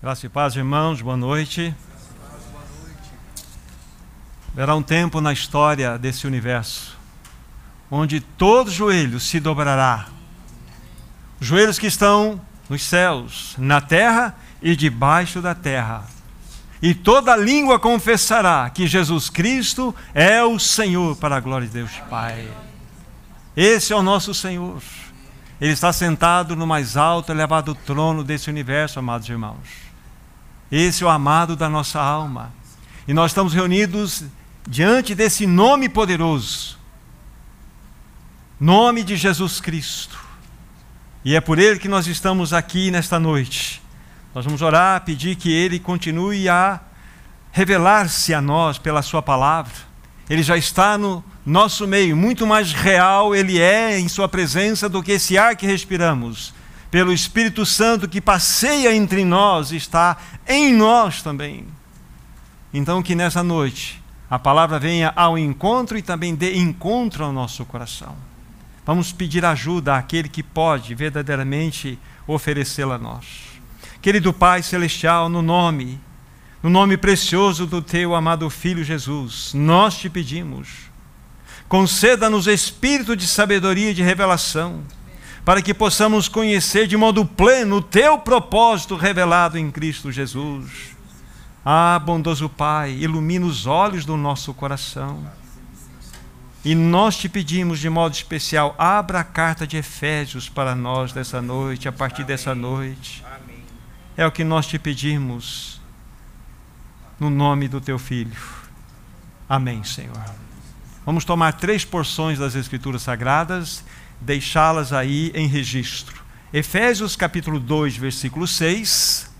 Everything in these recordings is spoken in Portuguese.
Graça e paz, irmãos, boa noite. Verá um tempo na história desse universo onde todo joelho se dobrará. Joelhos que estão nos céus, na terra e debaixo da terra. E toda língua confessará que Jesus Cristo é o Senhor para a glória de Deus Pai. Esse é o nosso Senhor. Ele está sentado no mais alto, elevado trono desse universo, amados irmãos. Esse é o amado da nossa alma. E nós estamos reunidos diante desse nome poderoso nome de Jesus Cristo. E é por ele que nós estamos aqui nesta noite. Nós vamos orar, pedir que ele continue a revelar-se a nós pela sua palavra. Ele já está no nosso meio, muito mais real ele é em sua presença do que esse ar que respiramos pelo Espírito Santo que passeia entre nós, está em nós também. Então, que nessa noite a palavra venha ao encontro e também dê encontro ao nosso coração. Vamos pedir ajuda àquele que pode verdadeiramente oferecê-la a nós. Querido Pai Celestial, no nome, no nome precioso do Teu amado Filho Jesus, nós te pedimos, conceda-nos espírito de sabedoria e de revelação para que possamos conhecer de modo pleno o teu propósito revelado em Cristo Jesus. Ah, bondoso Pai, ilumina os olhos do nosso coração. E nós te pedimos de modo especial, abra a carta de Efésios para nós dessa noite, a partir dessa noite. É o que nós te pedimos, no nome do teu Filho. Amém, Senhor. Vamos tomar três porções das Escrituras Sagradas deixá-las aí em registro. Efésios capítulo 2, versículo 6.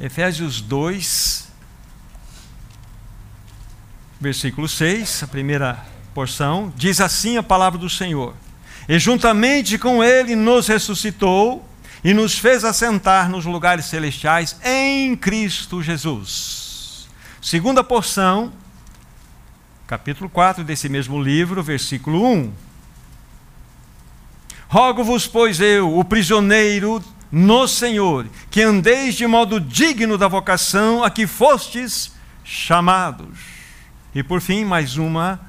Efésios 2, versículo 6, a primeira porção, diz assim a palavra do Senhor: E juntamente com ele nos ressuscitou e nos fez assentar nos lugares celestiais em Cristo Jesus. Segunda porção, capítulo 4 desse mesmo livro, versículo 1. Rogo-vos, pois eu, o prisioneiro no Senhor, que andeis de modo digno da vocação a que fostes chamados. E por fim, mais uma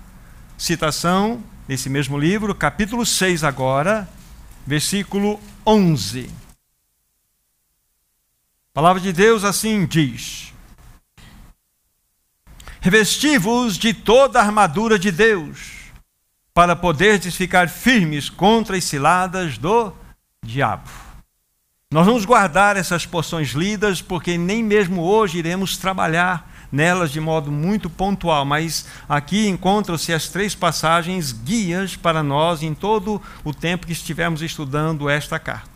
citação nesse mesmo livro, capítulo 6 agora, versículo 11. A palavra de Deus assim diz: Revesti-vos de toda a armadura de Deus para poderdes ficar firmes contra as ciladas do diabo. Nós vamos guardar essas porções lidas, porque nem mesmo hoje iremos trabalhar nelas de modo muito pontual, mas aqui encontram-se as três passagens guias para nós em todo o tempo que estivermos estudando esta carta.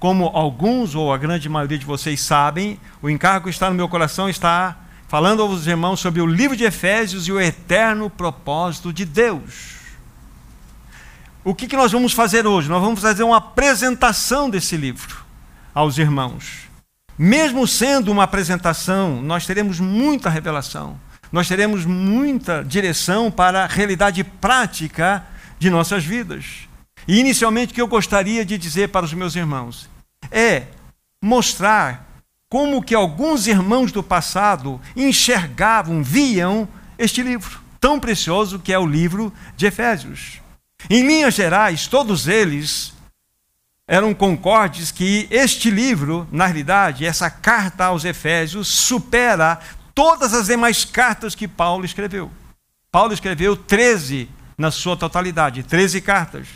Como alguns ou a grande maioria de vocês sabem, o encargo que está no meu coração está falando aos irmãos sobre o livro de Efésios e o eterno propósito de Deus o que, que nós vamos fazer hoje? Nós vamos fazer uma apresentação desse livro aos irmãos. Mesmo sendo uma apresentação, nós teremos muita revelação, nós teremos muita direção para a realidade prática de nossas vidas. E inicialmente o que eu gostaria de dizer para os meus irmãos é mostrar como que alguns irmãos do passado enxergavam, viam este livro tão precioso que é o livro de Efésios. Em linhas gerais, todos eles eram concordes que este livro, na realidade, essa carta aos Efésios, supera todas as demais cartas que Paulo escreveu. Paulo escreveu 13 na sua totalidade, 13 cartas.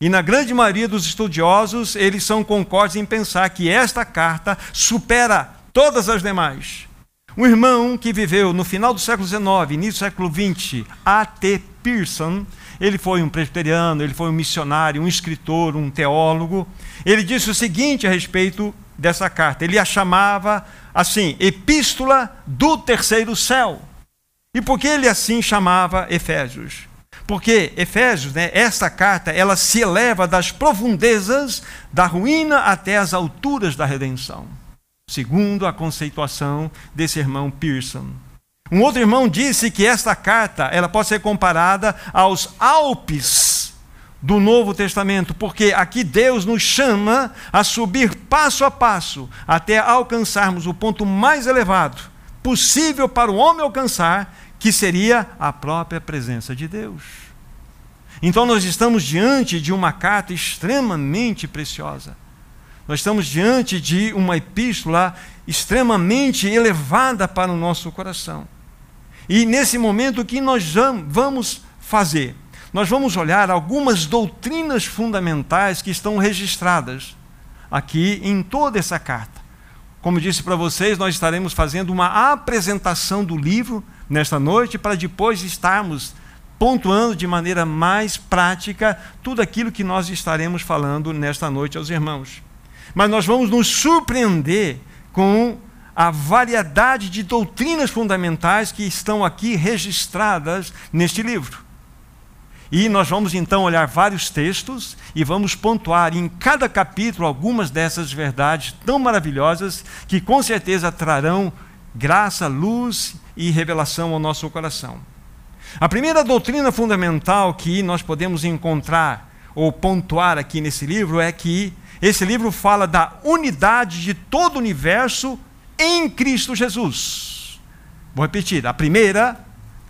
E na grande maioria dos estudiosos, eles são concordes em pensar que esta carta supera todas as demais. Um irmão que viveu no final do século XIX, início do século XX, A.T. Pearson, ele foi um presbiteriano, ele foi um missionário, um escritor, um teólogo. Ele disse o seguinte a respeito dessa carta: ele a chamava assim, Epístola do Terceiro Céu. E por que ele assim chamava Efésios? Porque Efésios, né, essa carta, ela se eleva das profundezas da ruína até as alturas da redenção, segundo a conceituação desse irmão Pearson. Um outro irmão disse que esta carta ela pode ser comparada aos Alpes do Novo Testamento, porque aqui Deus nos chama a subir passo a passo até alcançarmos o ponto mais elevado possível para o homem alcançar, que seria a própria presença de Deus. Então nós estamos diante de uma carta extremamente preciosa. Nós estamos diante de uma epístola extremamente elevada para o nosso coração. E nesse momento, o que nós vamos fazer? Nós vamos olhar algumas doutrinas fundamentais que estão registradas aqui em toda essa carta. Como disse para vocês, nós estaremos fazendo uma apresentação do livro nesta noite para depois estarmos pontuando de maneira mais prática tudo aquilo que nós estaremos falando nesta noite aos irmãos. Mas nós vamos nos surpreender com a variedade de doutrinas fundamentais que estão aqui registradas neste livro. E nós vamos então olhar vários textos e vamos pontuar em cada capítulo algumas dessas verdades tão maravilhosas que com certeza trarão graça, luz e revelação ao nosso coração. A primeira doutrina fundamental que nós podemos encontrar ou pontuar aqui nesse livro é que esse livro fala da unidade de todo o universo em Cristo Jesus. Vou repetir: a primeira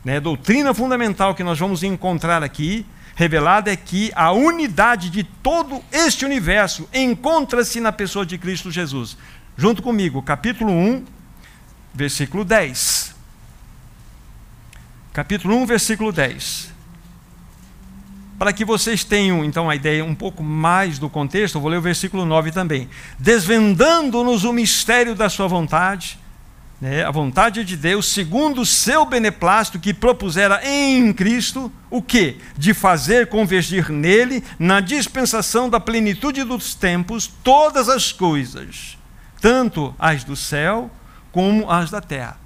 né, doutrina fundamental que nós vamos encontrar aqui, revelada, é que a unidade de todo este universo encontra-se na pessoa de Cristo Jesus. Junto comigo, capítulo 1, versículo 10. Capítulo 1, versículo 10. Para que vocês tenham então a ideia um pouco mais do contexto, vou ler o versículo 9 também. Desvendando-nos o mistério da sua vontade, né, a vontade de Deus, segundo o seu beneplácito que propusera em Cristo, o que? De fazer convergir nele, na dispensação da plenitude dos tempos, todas as coisas, tanto as do céu como as da terra.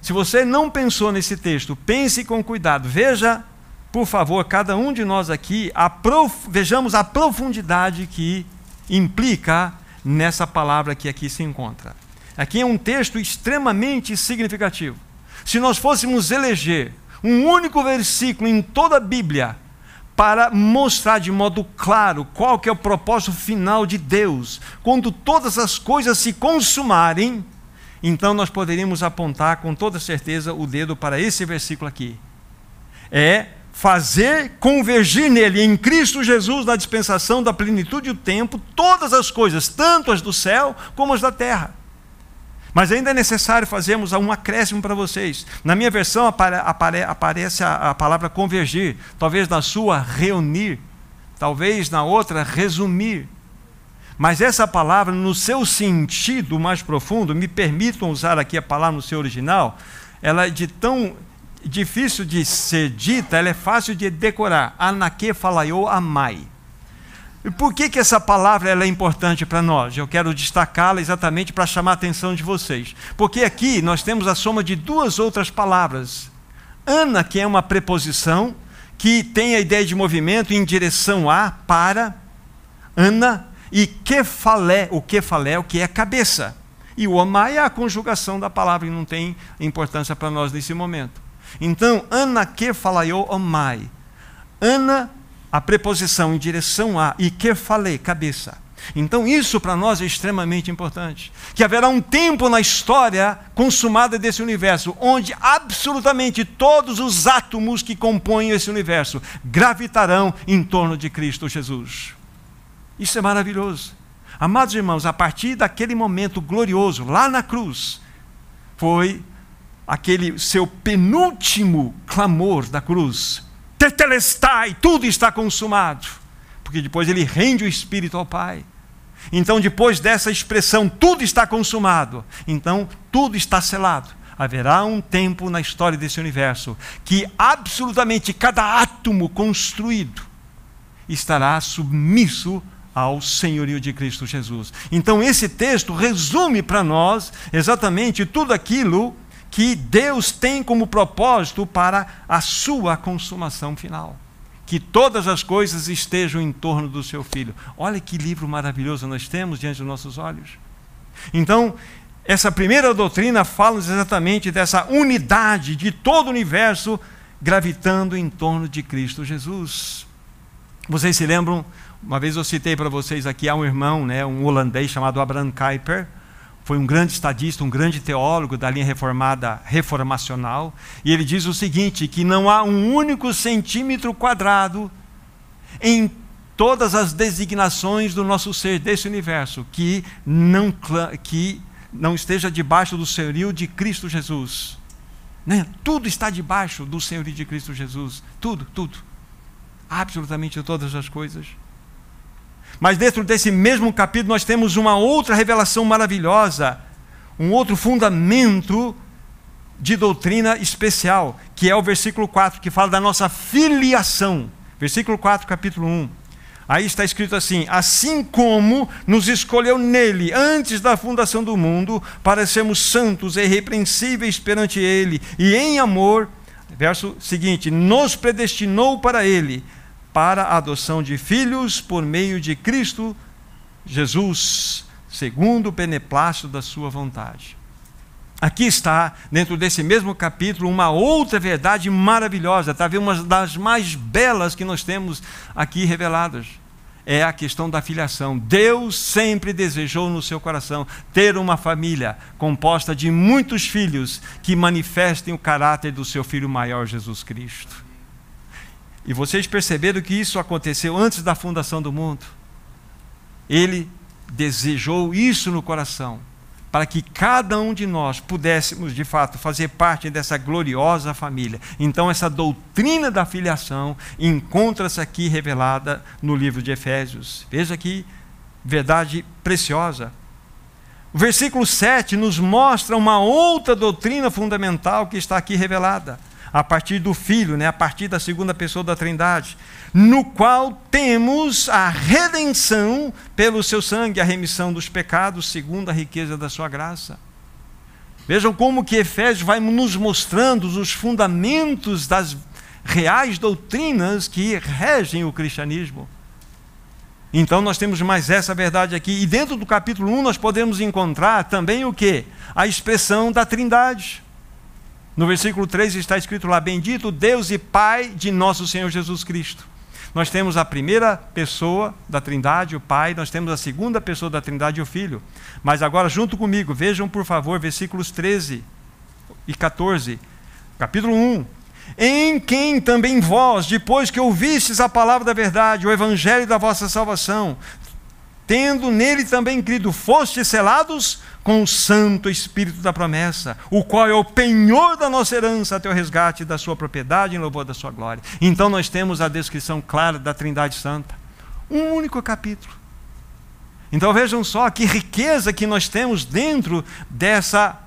Se você não pensou nesse texto, pense com cuidado. Veja, por favor, cada um de nós aqui, a prof... vejamos a profundidade que implica nessa palavra que aqui se encontra. Aqui é um texto extremamente significativo. Se nós fôssemos eleger um único versículo em toda a Bíblia para mostrar de modo claro qual que é o propósito final de Deus, quando todas as coisas se consumarem, então nós poderíamos apontar com toda certeza o dedo para esse versículo aqui. É fazer convergir nele, em Cristo Jesus, na dispensação da plenitude do tempo, todas as coisas, tanto as do céu como as da terra. Mas ainda é necessário fazermos um acréscimo para vocês. Na minha versão apare, apare, aparece a, a palavra convergir, talvez na sua reunir, talvez na outra resumir. Mas essa palavra, no seu sentido mais profundo, me permitam usar aqui a palavra no seu original, ela é de tão difícil de ser dita, ela é fácil de decorar. Anaque falaiô amai. E por que, que essa palavra ela é importante para nós? Eu quero destacá-la exatamente para chamar a atenção de vocês. Porque aqui nós temos a soma de duas outras palavras. Ana, que é uma preposição, que tem a ideia de movimento em direção a, para, Ana, e kefalé, o kefalé é o que é cabeça. E o amai é a conjugação da palavra, e não tem importância para nós nesse momento. Então, Ana kefalaiô amai. Ana a preposição em direção a e que falei, cabeça. Então, isso para nós é extremamente importante. Que haverá um tempo na história consumada desse universo, onde absolutamente todos os átomos que compõem esse universo gravitarão em torno de Cristo Jesus. Isso é maravilhoso. Amados irmãos, a partir daquele momento glorioso, lá na cruz, foi aquele seu penúltimo clamor da cruz tetelestai, tudo está consumado. Porque depois ele rende o espírito ao Pai. Então, depois dessa expressão, tudo está consumado, então tudo está selado. Haverá um tempo na história desse universo que absolutamente cada átomo construído estará submisso ao senhorio de Cristo Jesus. Então, esse texto resume para nós exatamente tudo aquilo que Deus tem como propósito para a sua consumação final. Que todas as coisas estejam em torno do seu filho. Olha que livro maravilhoso nós temos diante dos nossos olhos. Então, essa primeira doutrina fala exatamente dessa unidade de todo o universo gravitando em torno de Cristo Jesus. Vocês se lembram Uma vez eu citei para vocês aqui, há um irmão, né, um holandês chamado Abraham Kuyper, foi um grande estadista, um grande teólogo da linha reformada reformacional, e ele diz o seguinte: que não há um único centímetro quadrado em todas as designações do nosso ser, desse universo, que não, que não esteja debaixo do senhorio de Cristo Jesus. Né? Tudo está debaixo do senhorio de Cristo Jesus. Tudo, tudo. Absolutamente todas as coisas. Mas dentro desse mesmo capítulo nós temos uma outra revelação maravilhosa, um outro fundamento de doutrina especial, que é o versículo 4, que fala da nossa filiação. Versículo 4, capítulo 1. Aí está escrito assim: Assim como nos escolheu nele antes da fundação do mundo, para sermos santos e irrepreensíveis perante ele, e em amor, verso seguinte, nos predestinou para ele para a adoção de filhos por meio de Cristo Jesus, segundo o beneplácito da sua vontade. Aqui está, dentro desse mesmo capítulo, uma outra verdade maravilhosa, talvez uma das mais belas que nós temos aqui reveladas. É a questão da filiação. Deus sempre desejou no seu coração ter uma família composta de muitos filhos que manifestem o caráter do seu filho maior, Jesus Cristo. E vocês perceberam que isso aconteceu antes da fundação do mundo. Ele desejou isso no coração, para que cada um de nós pudéssemos, de fato, fazer parte dessa gloriosa família. Então, essa doutrina da filiação encontra-se aqui revelada no livro de Efésios. Veja que verdade preciosa. O versículo 7 nos mostra uma outra doutrina fundamental que está aqui revelada a partir do Filho, né, a partir da segunda pessoa da Trindade, no qual temos a redenção pelo seu sangue, a remissão dos pecados, segundo a riqueza da sua graça. Vejam como que Efésios vai nos mostrando os fundamentos das reais doutrinas que regem o cristianismo. Então nós temos mais essa verdade aqui. E dentro do capítulo 1 nós podemos encontrar também o que? A expressão da Trindade. No versículo 3 está escrito lá: Bendito Deus e Pai de nosso Senhor Jesus Cristo. Nós temos a primeira pessoa da Trindade, o Pai, nós temos a segunda pessoa da Trindade, o Filho. Mas agora, junto comigo, vejam por favor, versículos 13 e 14, capítulo 1. Em quem também vós, depois que ouvistes a palavra da verdade, o evangelho da vossa salvação, tendo nele também crido, fostes selados com o Santo Espírito da promessa, o qual é o penhor da nossa herança até o resgate da sua propriedade em louvor da sua glória. Então nós temos a descrição clara da Trindade Santa. Um único capítulo. Então vejam só que riqueza que nós temos dentro dessa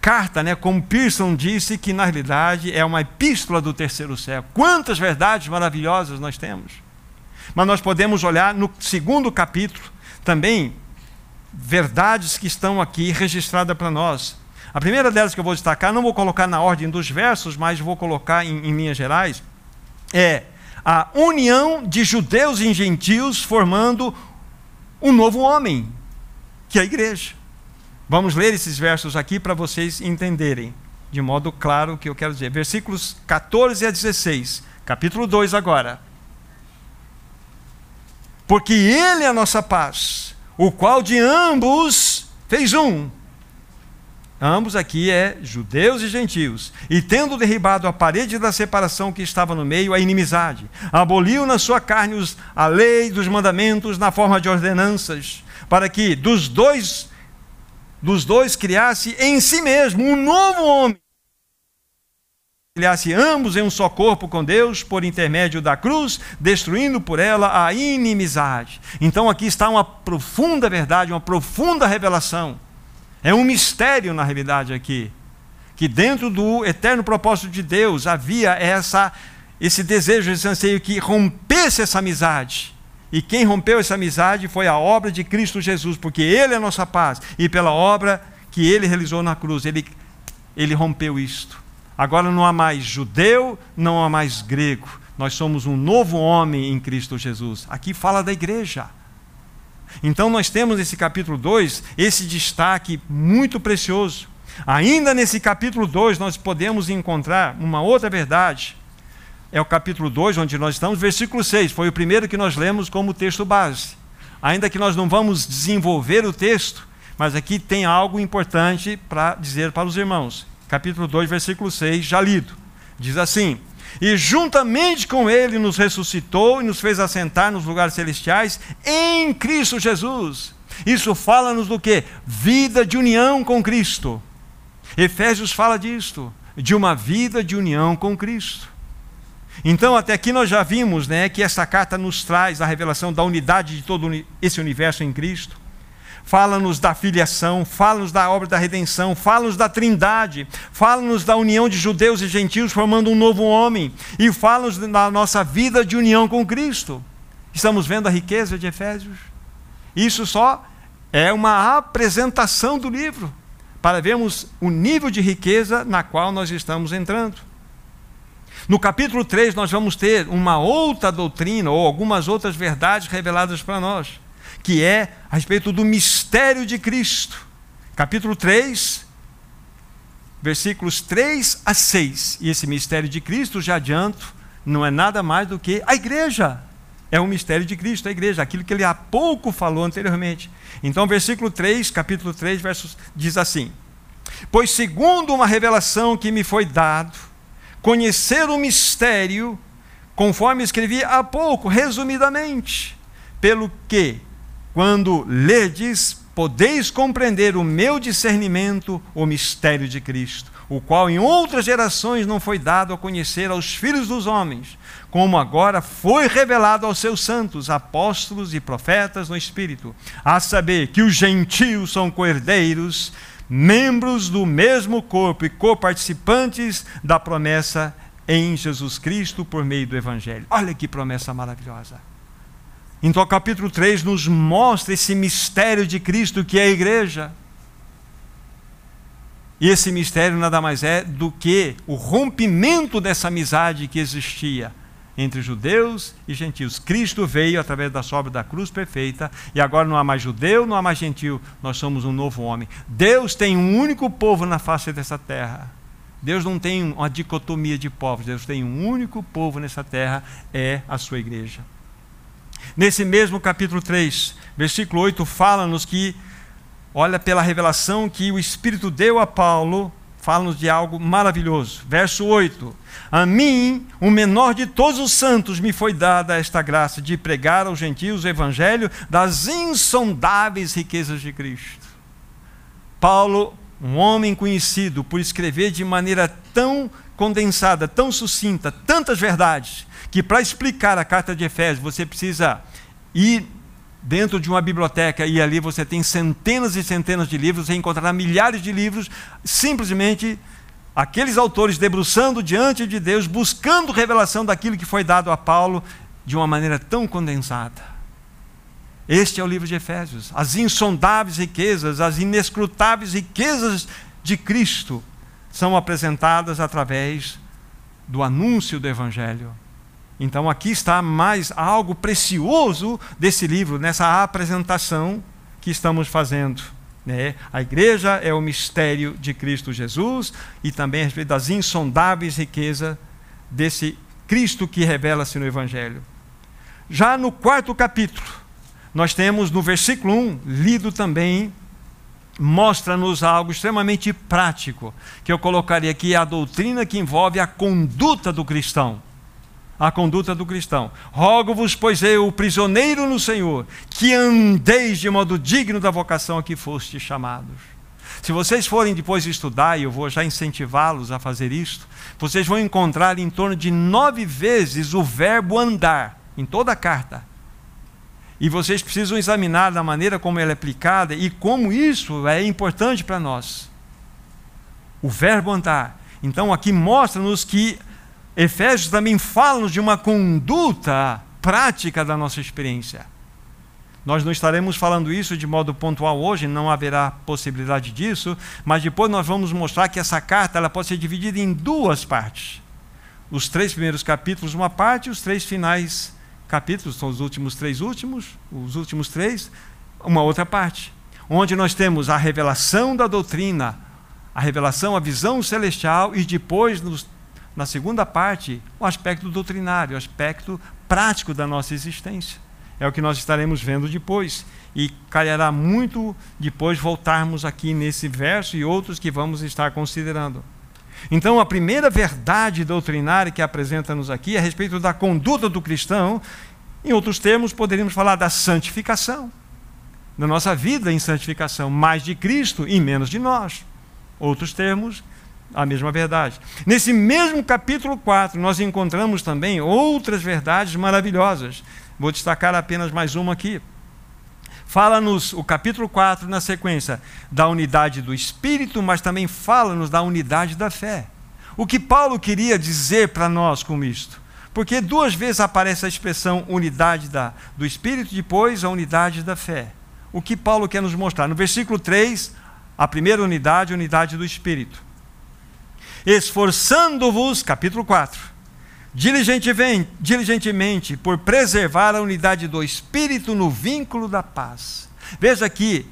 carta, né? como Pearson disse, que na realidade é uma epístola do terceiro século. Quantas verdades maravilhosas nós temos. Mas nós podemos olhar no segundo capítulo também verdades que estão aqui registradas para nós. A primeira delas que eu vou destacar, não vou colocar na ordem dos versos, mas vou colocar em, em linhas gerais, é a união de judeus e gentios formando um novo homem, que é a igreja. Vamos ler esses versos aqui para vocês entenderem de modo claro o que eu quero dizer. Versículos 14 a 16, capítulo 2 agora. Porque Ele é a nossa paz o qual de ambos fez um. Ambos aqui é judeus e gentios. E tendo derribado a parede da separação que estava no meio, a inimizade, aboliu na sua carne os, a lei dos mandamentos na forma de ordenanças, para que dos dois dos dois criasse em si mesmo um novo homem reconciliasse ambos em um só corpo com Deus por intermédio da cruz, destruindo por ela a inimizade. Então aqui está uma profunda verdade, uma profunda revelação. É um mistério na realidade aqui, que dentro do eterno propósito de Deus havia essa esse desejo, esse anseio que rompesse essa amizade. E quem rompeu essa amizade foi a obra de Cristo Jesus, porque Ele é a nossa paz. E pela obra que Ele realizou na cruz, Ele, ele rompeu isto. Agora não há mais judeu, não há mais grego. Nós somos um novo homem em Cristo Jesus. Aqui fala da igreja. Então nós temos nesse capítulo 2 esse destaque muito precioso. Ainda nesse capítulo 2 nós podemos encontrar uma outra verdade. é o capítulo 2, onde nós estamos, versículo 6, foi o primeiro que nós lemos como texto base. Ainda que nós não vamos desenvolver o texto, mas aqui tem algo importante para dizer para os irmãos. Capítulo 2, versículo 6, já lido. Diz assim: E juntamente com ele nos ressuscitou e nos fez assentar nos lugares celestiais em Cristo Jesus. Isso fala-nos do que? Vida de união com Cristo. Efésios fala disto, de uma vida de união com Cristo. Então, até aqui nós já vimos né, que essa carta nos traz a revelação da unidade de todo esse universo em Cristo fala-nos da filiação, fala-nos da obra da redenção, fala-nos da trindade, fala-nos da união de judeus e gentios formando um novo homem, e fala-nos da nossa vida de união com Cristo. Estamos vendo a riqueza de Efésios? Isso só é uma apresentação do livro, para vermos o nível de riqueza na qual nós estamos entrando. No capítulo 3, nós vamos ter uma outra doutrina ou algumas outras verdades reveladas para nós que é a respeito do mistério de Cristo. Capítulo 3, versículos 3 a 6. E esse mistério de Cristo, já adianto, não é nada mais do que a igreja. É o mistério de Cristo, a igreja, aquilo que ele há pouco falou anteriormente. Então, versículo 3, capítulo 3, versos, diz assim: Pois segundo uma revelação que me foi dado, conhecer o mistério, conforme escrevi há pouco, resumidamente, pelo que quando ledes, podeis compreender o meu discernimento, o mistério de Cristo, o qual em outras gerações não foi dado a conhecer aos filhos dos homens, como agora foi revelado aos seus santos, apóstolos e profetas no Espírito, a saber que os gentios são coerdeiros, membros do mesmo corpo e coparticipantes da promessa em Jesus Cristo por meio do Evangelho. Olha que promessa maravilhosa. Então, o capítulo 3 nos mostra esse mistério de Cristo que é a igreja. E esse mistério nada mais é do que o rompimento dessa amizade que existia entre judeus e gentios. Cristo veio através da sobra da cruz perfeita e agora não há mais judeu, não há mais gentil, nós somos um novo homem. Deus tem um único povo na face dessa terra. Deus não tem uma dicotomia de povos, Deus tem um único povo nessa terra, é a sua igreja. Nesse mesmo capítulo 3, versículo 8, fala-nos que, olha pela revelação que o Espírito deu a Paulo, fala-nos de algo maravilhoso. Verso 8: A mim, o menor de todos os santos, me foi dada esta graça de pregar aos gentios o evangelho das insondáveis riquezas de Cristo. Paulo, um homem conhecido por escrever de maneira tão condensada, tão sucinta, tantas verdades, que para explicar a carta de Efésios você precisa ir dentro de uma biblioteca e ali você tem centenas e centenas de livros, você encontrará milhares de livros, simplesmente aqueles autores debruçando diante de Deus, buscando revelação daquilo que foi dado a Paulo de uma maneira tão condensada. Este é o livro de Efésios. As insondáveis riquezas, as inescrutáveis riquezas de Cristo são apresentadas através do anúncio do Evangelho. Então aqui está mais algo precioso desse livro, nessa apresentação que estamos fazendo. Né? A igreja é o mistério de Cristo Jesus e também a respeito das insondáveis riquezas desse Cristo que revela-se no Evangelho. Já no quarto capítulo, nós temos no versículo 1, lido também, mostra-nos algo extremamente prático, que eu colocaria aqui a doutrina que envolve a conduta do cristão a conduta do cristão. Rogo-vos, pois eu, o prisioneiro no Senhor, que andeis de modo digno da vocação a que fostes chamados. Se vocês forem depois estudar, e eu vou já incentivá-los a fazer isto, vocês vão encontrar em torno de nove vezes o verbo andar, em toda a carta. E vocês precisam examinar da maneira como ela é aplicada e como isso é importante para nós. O verbo andar. Então aqui mostra-nos que Efésios também fala de uma conduta prática da nossa experiência. Nós não estaremos falando isso de modo pontual hoje, não haverá possibilidade disso, mas depois nós vamos mostrar que essa carta ela pode ser dividida em duas partes. Os três primeiros capítulos, uma parte, e os três finais capítulos, são os últimos três últimos, os últimos três, uma outra parte. Onde nós temos a revelação da doutrina, a revelação, a visão celestial, e depois nos na segunda parte, o aspecto doutrinário, o aspecto prático da nossa existência. É o que nós estaremos vendo depois. E calhará muito depois voltarmos aqui nesse verso e outros que vamos estar considerando. Então, a primeira verdade doutrinária que apresenta-nos aqui é a respeito da conduta do cristão. Em outros termos, poderíamos falar da santificação, da nossa vida em santificação, mais de Cristo e menos de nós. Outros termos, a mesma verdade. Nesse mesmo capítulo 4, nós encontramos também outras verdades maravilhosas. Vou destacar apenas mais uma aqui. Fala-nos, o capítulo 4, na sequência, da unidade do Espírito, mas também fala-nos da unidade da fé. O que Paulo queria dizer para nós com isto? Porque duas vezes aparece a expressão unidade da, do Espírito, depois a unidade da fé. O que Paulo quer nos mostrar? No versículo 3, a primeira unidade, a unidade do Espírito. Esforçando-vos, capítulo 4, diligentemente, por preservar a unidade do espírito no vínculo da paz. Veja aqui,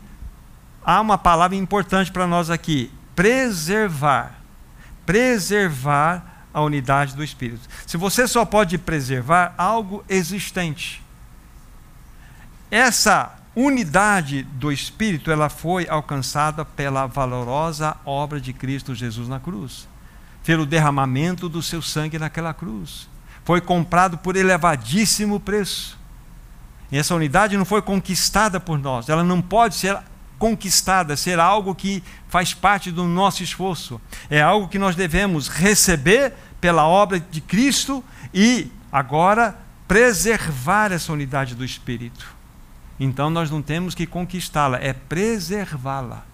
há uma palavra importante para nós aqui: preservar. Preservar a unidade do espírito. Se você só pode preservar algo existente, essa unidade do espírito ela foi alcançada pela valorosa obra de Cristo Jesus na cruz pelo derramamento do seu sangue naquela cruz. Foi comprado por elevadíssimo preço. E essa unidade não foi conquistada por nós, ela não pode ser conquistada, ser algo que faz parte do nosso esforço. É algo que nós devemos receber pela obra de Cristo e agora preservar essa unidade do Espírito. Então nós não temos que conquistá-la, é preservá-la.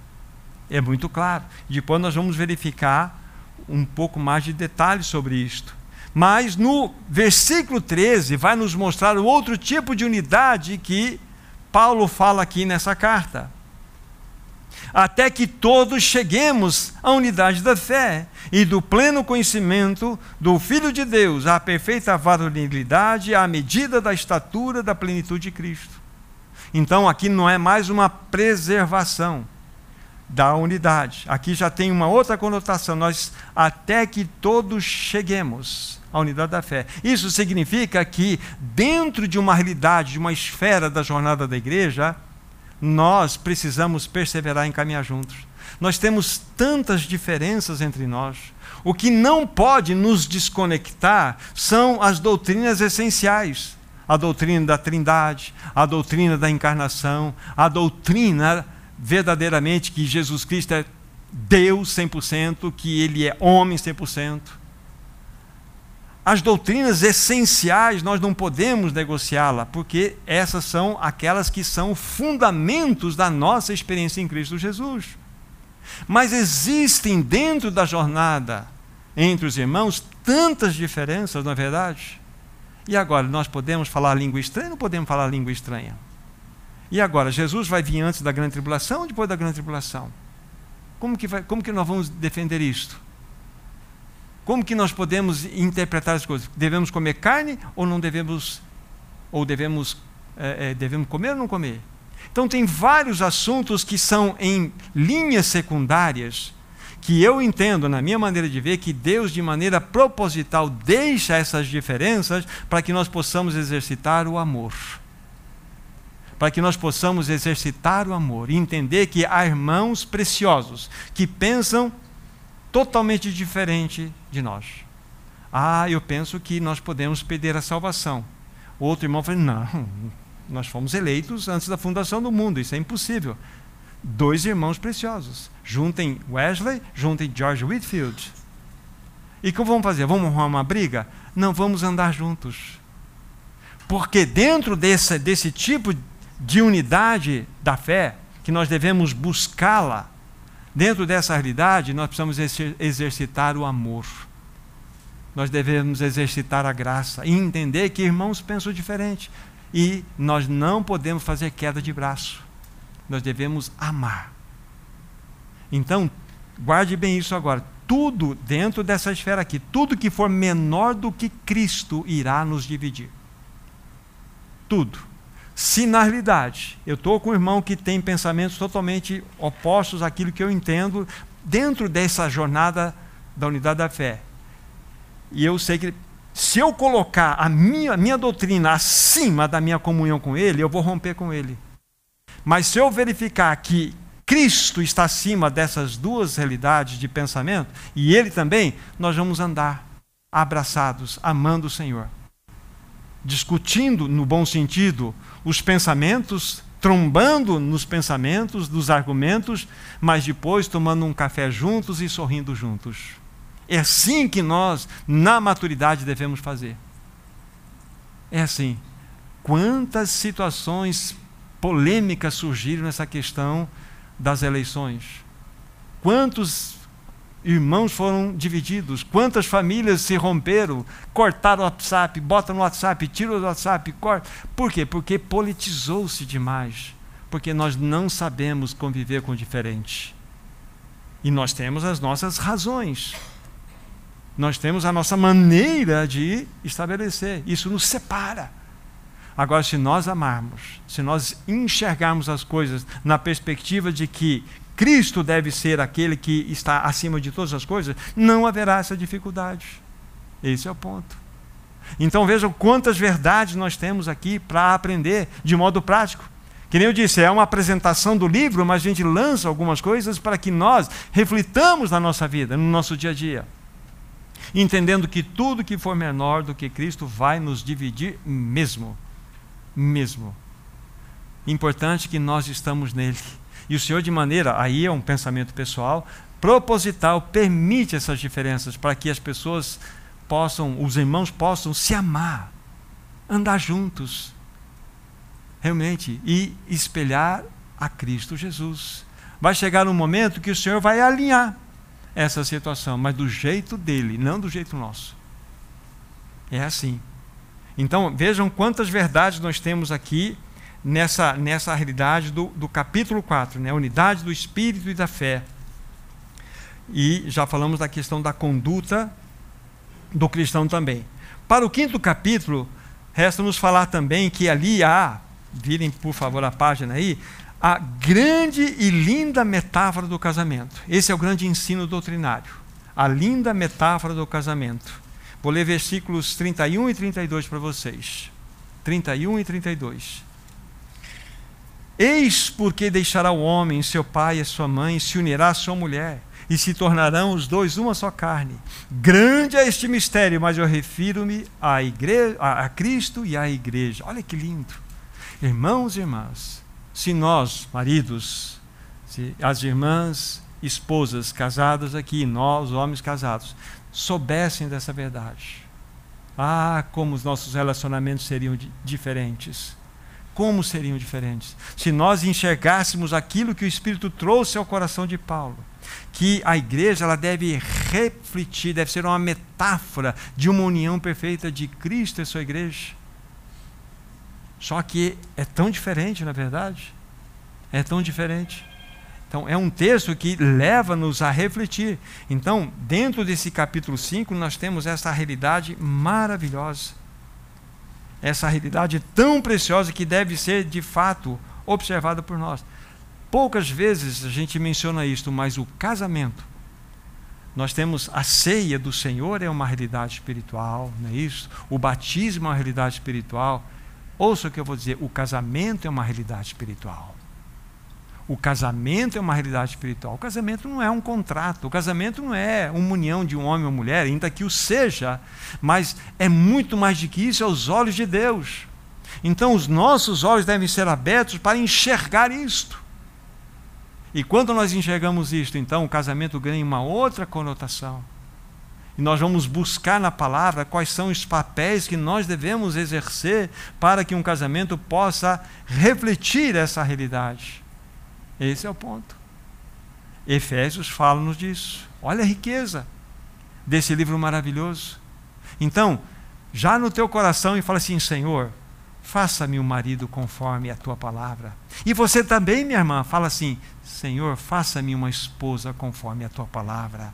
É muito claro. Depois nós vamos verificar um pouco mais de detalhes sobre isto. Mas no versículo 13 vai nos mostrar o outro tipo de unidade que Paulo fala aqui nessa carta. Até que todos cheguemos à unidade da fé e do pleno conhecimento do Filho de Deus, à perfeita varonilidade, à medida da estatura da plenitude de Cristo. Então aqui não é mais uma preservação, da unidade. Aqui já tem uma outra conotação, nós até que todos cheguemos à unidade da fé. Isso significa que dentro de uma realidade, de uma esfera da jornada da igreja, nós precisamos perseverar em caminhar juntos. Nós temos tantas diferenças entre nós. O que não pode nos desconectar são as doutrinas essenciais. A doutrina da Trindade, a doutrina da encarnação, a doutrina verdadeiramente que Jesus Cristo é Deus 100%, que ele é homem 100%. As doutrinas essenciais nós não podemos negociá-la, porque essas são aquelas que são fundamentos da nossa experiência em Cristo Jesus. Mas existem dentro da jornada entre os irmãos tantas diferenças, não é verdade? E agora, nós podemos falar língua estranha ou não podemos falar língua estranha? E agora, Jesus vai vir antes da grande tribulação ou depois da grande tribulação? Como que, vai, como que nós vamos defender isto? Como que nós podemos interpretar as coisas? Devemos comer carne ou não devemos? Ou devemos, é, é, devemos comer ou não comer? Então tem vários assuntos que são em linhas secundárias que eu entendo, na minha maneira de ver, que Deus, de maneira proposital, deixa essas diferenças para que nós possamos exercitar o amor para que nós possamos exercitar o amor e entender que há irmãos preciosos que pensam totalmente diferente de nós. Ah, eu penso que nós podemos perder a salvação. O outro irmão fala: não, nós fomos eleitos antes da fundação do mundo, isso é impossível. Dois irmãos preciosos. Juntem Wesley, juntem George Whitfield. E como vamos fazer? Vamos arrumar uma briga? Não, vamos andar juntos. Porque dentro desse, desse tipo de unidade da fé, que nós devemos buscá-la, dentro dessa realidade, nós precisamos exercitar o amor. Nós devemos exercitar a graça e entender que irmãos pensam diferente. E nós não podemos fazer queda de braço. Nós devemos amar. Então, guarde bem isso agora. Tudo dentro dessa esfera aqui, tudo que for menor do que Cristo irá nos dividir. Tudo. Se na realidade eu estou com um irmão que tem pensamentos totalmente opostos àquilo que eu entendo, dentro dessa jornada da unidade da fé, E eu sei que se eu colocar a minha, minha doutrina acima da minha comunhão com Ele, eu vou romper com Ele. Mas se eu verificar que Cristo está acima dessas duas realidades de pensamento, e Ele também, nós vamos andar abraçados, amando o Senhor. Discutindo, no bom sentido, os pensamentos, trombando nos pensamentos, dos argumentos, mas depois tomando um café juntos e sorrindo juntos. É assim que nós, na maturidade, devemos fazer. É assim. Quantas situações polêmicas surgiram nessa questão das eleições? Quantos irmãos foram divididos? Quantas famílias se romperam? Cortaram o WhatsApp, botam no WhatsApp, tiram do WhatsApp, cortam. Por quê? Porque politizou-se demais. Porque nós não sabemos conviver com o diferente. E nós temos as nossas razões. Nós temos a nossa maneira de estabelecer. Isso nos separa. Agora, se nós amarmos, se nós enxergarmos as coisas na perspectiva de que Cristo deve ser aquele que está acima de todas as coisas, não haverá essa dificuldade. Esse é o ponto. Então vejam quantas verdades nós temos aqui para aprender de modo prático. Que nem eu disse, é uma apresentação do livro, mas a gente lança algumas coisas para que nós reflitamos na nossa vida, no nosso dia a dia entendendo que tudo que for menor do que Cristo vai nos dividir mesmo. Mesmo. Importante que nós estamos nele. E o Senhor, de maneira, aí é um pensamento pessoal, proposital, permite essas diferenças para que as pessoas possam, os irmãos possam se amar, andar juntos, realmente, e espelhar a Cristo Jesus. Vai chegar um momento que o Senhor vai alinhar essa situação, mas do jeito dele, não do jeito nosso. É assim. Então, vejam quantas verdades nós temos aqui nessa, nessa realidade do, do capítulo 4, né? unidade do espírito e da fé. E já falamos da questão da conduta do cristão também. Para o quinto capítulo, resta-nos falar também que ali há, virem por favor a página aí, a grande e linda metáfora do casamento. Esse é o grande ensino doutrinário. A linda metáfora do casamento. Vou ler versículos 31 e 32 para vocês. 31 e 32. Eis porque deixará o homem seu pai e sua mãe, se unirá à sua mulher, e se tornarão os dois uma só carne. Grande é este mistério, mas eu refiro-me a, igreja, a, a Cristo e à igreja. Olha que lindo. Irmãos e irmãs, se nós, maridos, se as irmãs, esposas casadas aqui, nós, homens casados, soubessem dessa verdade. Ah, como os nossos relacionamentos seriam diferentes. Como seriam diferentes? Se nós enxergássemos aquilo que o Espírito trouxe ao coração de Paulo, que a igreja ela deve refletir, deve ser uma metáfora de uma união perfeita de Cristo e sua igreja. Só que é tão diferente, na é verdade. É tão diferente. Então, é um texto que leva-nos a refletir. Então, dentro desse capítulo 5, nós temos essa realidade maravilhosa. Essa realidade tão preciosa que deve ser, de fato, observada por nós. Poucas vezes a gente menciona isto, mas o casamento. Nós temos a ceia do Senhor, é uma realidade espiritual, não é isso? O batismo é uma realidade espiritual. Ouça o que eu vou dizer: o casamento é uma realidade espiritual. O casamento é uma realidade espiritual. O casamento não é um contrato. O casamento não é uma união de um homem ou mulher, ainda que o seja, mas é muito mais do que isso aos olhos de Deus. Então, os nossos olhos devem ser abertos para enxergar isto. E quando nós enxergamos isto, então o casamento ganha uma outra conotação. E nós vamos buscar na palavra quais são os papéis que nós devemos exercer para que um casamento possa refletir essa realidade. Esse é o ponto. Efésios fala-nos disso. Olha a riqueza desse livro maravilhoso. Então, já no teu coração e fala assim: Senhor, faça-me um marido conforme a tua palavra. E você também, minha irmã, fala assim: Senhor, faça-me uma esposa conforme a tua palavra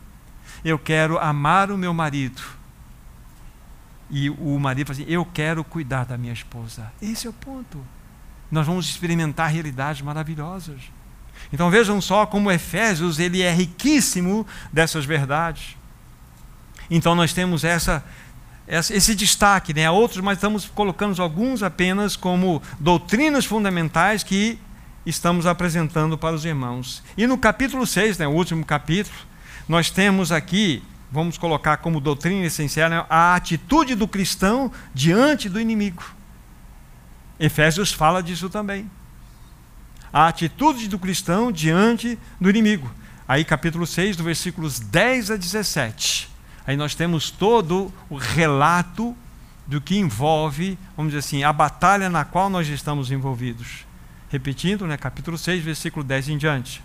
eu quero amar o meu marido. E o marido fala assim: eu quero cuidar da minha esposa. Esse é o ponto. Nós vamos experimentar realidades maravilhosas. Então vejam só como Efésios ele é riquíssimo dessas verdades. Então nós temos essa, esse destaque, né? outros, mas estamos colocando alguns apenas como doutrinas fundamentais que estamos apresentando para os irmãos. E no capítulo 6, né, o último capítulo, nós temos aqui, vamos colocar como doutrina essencial, né, a atitude do cristão diante do inimigo. Efésios fala disso também. A atitude do cristão diante do inimigo. Aí, capítulo 6, do versículos 10 a 17. Aí nós temos todo o relato do que envolve, vamos dizer assim, a batalha na qual nós estamos envolvidos. Repetindo, né, capítulo 6, versículo 10 em diante.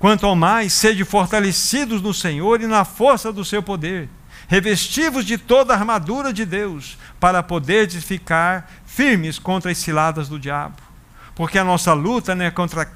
Quanto ao mais, sede fortalecidos no Senhor e na força do seu poder, revestivos de toda a armadura de Deus, para poderdes ficar firmes contra as ciladas do diabo. Porque a nossa luta não é contra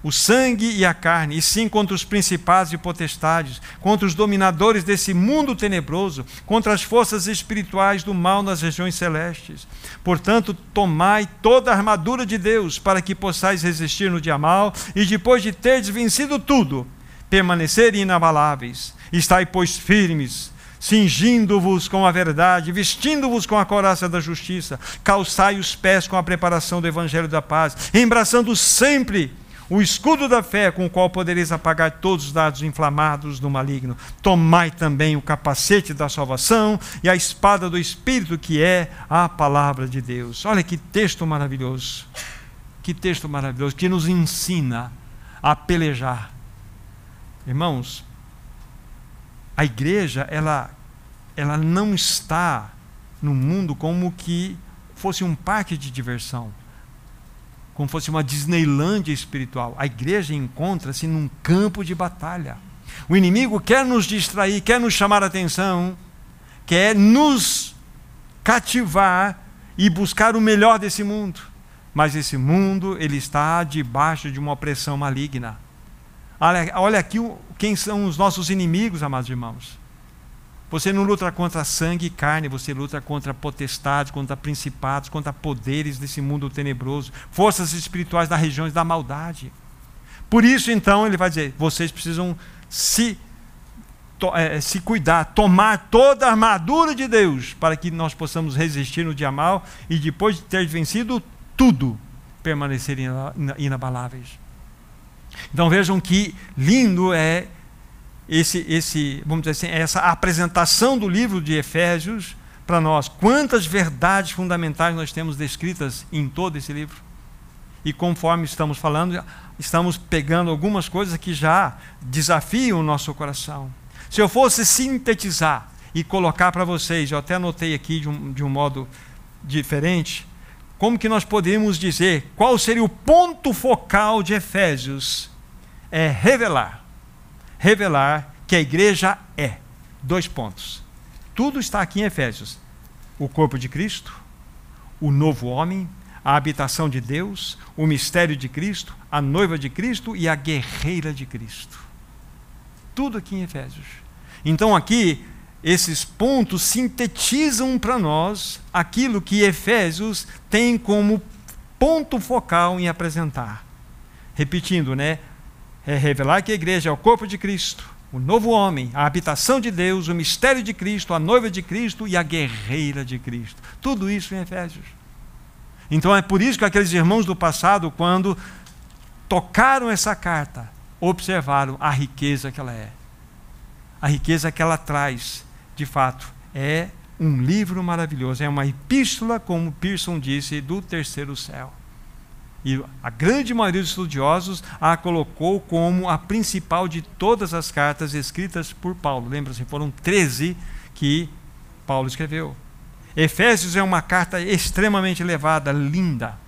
o sangue e a carne, e sim contra os principados e potestades, contra os dominadores desse mundo tenebroso, contra as forças espirituais do mal nas regiões celestes. Portanto, tomai toda a armadura de Deus, para que possais resistir no dia mal, e depois de teres vencido tudo, permanecer inabaláveis. Estai, pois, firmes, cingindo-vos com a verdade, vestindo-vos com a coraça da justiça, calçai os pés com a preparação do evangelho da paz, embraçando sempre o escudo da fé com o qual podereis apagar todos os dados inflamados do maligno. Tomai também o capacete da salvação e a espada do Espírito, que é a palavra de Deus. Olha que texto maravilhoso. Que texto maravilhoso que nos ensina a pelejar. Irmãos, a igreja, ela, ela não está no mundo como que fosse um parque de diversão como fosse uma Disneylândia espiritual. A igreja encontra-se num campo de batalha. O inimigo quer nos distrair, quer nos chamar a atenção, quer nos cativar e buscar o melhor desse mundo. Mas esse mundo, ele está debaixo de uma opressão maligna. Olha, olha aqui quem são os nossos inimigos, amados irmãos. Você não luta contra sangue e carne, você luta contra potestades, contra principados, contra poderes desse mundo tenebroso, forças espirituais das regiões da maldade. Por isso, então, ele vai dizer: vocês precisam se, to, é, se cuidar, tomar toda a armadura de Deus, para que nós possamos resistir no dia mal e, depois de ter vencido tudo, permanecer inabaláveis. Então vejam que lindo é esse, esse, vamos dizer assim, essa apresentação do livro de Efésios para nós. Quantas verdades fundamentais nós temos descritas em todo esse livro. E conforme estamos falando, estamos pegando algumas coisas que já desafiam o nosso coração. Se eu fosse sintetizar e colocar para vocês, eu até anotei aqui de um, de um modo diferente, como que nós poderíamos dizer qual seria o ponto focal de Efésios? É revelar revelar que a igreja é. Dois pontos. Tudo está aqui em Efésios: o corpo de Cristo, o novo homem, a habitação de Deus, o mistério de Cristo, a noiva de Cristo e a guerreira de Cristo. Tudo aqui em Efésios. Então, aqui, esses pontos sintetizam para nós aquilo que Efésios tem como ponto focal em apresentar. Repetindo, né? é revelar que a igreja é o corpo de Cristo, o novo homem, a habitação de Deus, o mistério de Cristo, a noiva de Cristo e a guerreira de Cristo. Tudo isso em Efésios. Então é por isso que aqueles irmãos do passado, quando tocaram essa carta, observaram a riqueza que ela é. A riqueza que ela traz, de fato, é um livro maravilhoso, é uma epístola, como Pearson disse, do terceiro céu. E a grande maioria dos estudiosos a colocou como a principal de todas as cartas escritas por Paulo. Lembra-se, foram 13 que Paulo escreveu. Efésios é uma carta extremamente elevada, linda.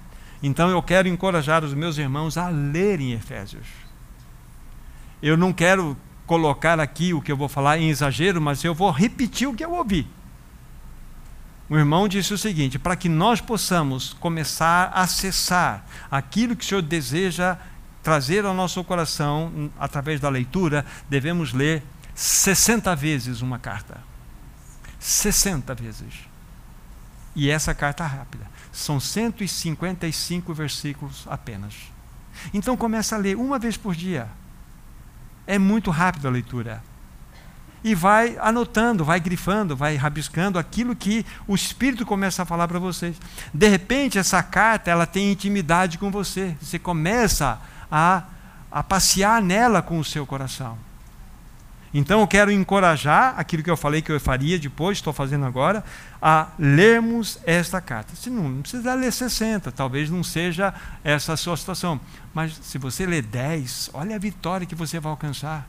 Então eu quero encorajar os meus irmãos a lerem Efésios. Eu não quero colocar aqui o que eu vou falar em exagero, mas eu vou repetir o que eu ouvi. O irmão disse o seguinte: para que nós possamos começar a acessar aquilo que o Senhor deseja trazer ao nosso coração hum, através da leitura, devemos ler 60 vezes uma carta. 60 vezes. E essa carta rápida. São 155 versículos apenas. Então começa a ler uma vez por dia. É muito rápido a leitura. e vai anotando, vai grifando, vai rabiscando aquilo que o Espírito começa a falar para vocês. De repente, essa carta ela tem intimidade com você. Você começa a, a passear nela com o seu coração. Então eu quero encorajar aquilo que eu falei que eu faria depois, estou fazendo agora, a lermos esta carta. Se não, não precisa ler 60, talvez não seja essa a sua situação. Mas se você ler 10, olha a vitória que você vai alcançar.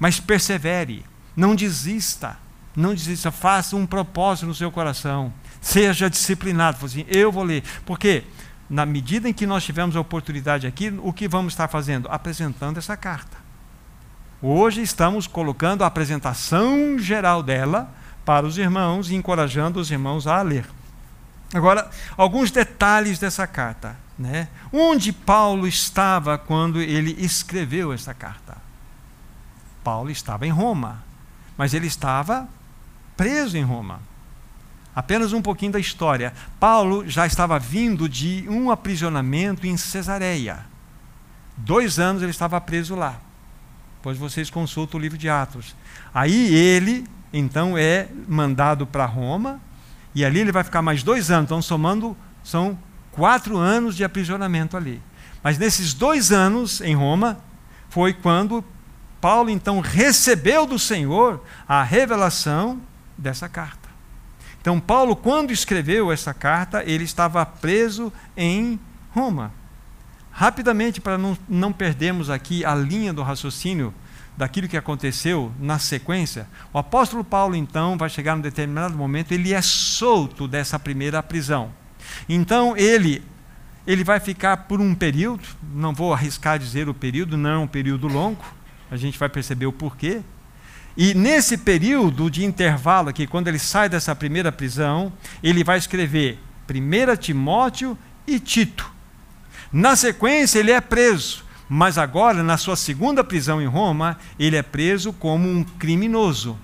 Mas persevere. Não desista. Não desista. Faça um propósito no seu coração. Seja disciplinado. Assim, eu vou ler. Porque, na medida em que nós tivermos a oportunidade aqui, o que vamos estar fazendo? Apresentando essa carta. Hoje estamos colocando a apresentação geral dela para os irmãos e encorajando os irmãos a ler. Agora, alguns detalhes dessa carta. Né? Onde Paulo estava quando ele escreveu essa carta? Paulo estava em Roma mas ele estava preso em Roma. Apenas um pouquinho da história. Paulo já estava vindo de um aprisionamento em Cesareia. Dois anos ele estava preso lá. Depois vocês consultam o livro de Atos. Aí ele, então, é mandado para Roma, e ali ele vai ficar mais dois anos. Então, somando, são quatro anos de aprisionamento ali. Mas nesses dois anos em Roma, foi quando Paulo então recebeu do Senhor a revelação dessa carta. Então, Paulo, quando escreveu essa carta, ele estava preso em Roma. Rapidamente, para não, não perdermos aqui a linha do raciocínio daquilo que aconteceu na sequência, o apóstolo Paulo, então, vai chegar num determinado momento, ele é solto dessa primeira prisão. Então, ele ele vai ficar por um período, não vou arriscar dizer o período, não é um período longo, a gente vai perceber o porquê. E nesse período de intervalo aqui, quando ele sai dessa primeira prisão, ele vai escrever 1 Timóteo e Tito. Na sequência, ele é preso, mas agora, na sua segunda prisão em Roma, ele é preso como um criminoso.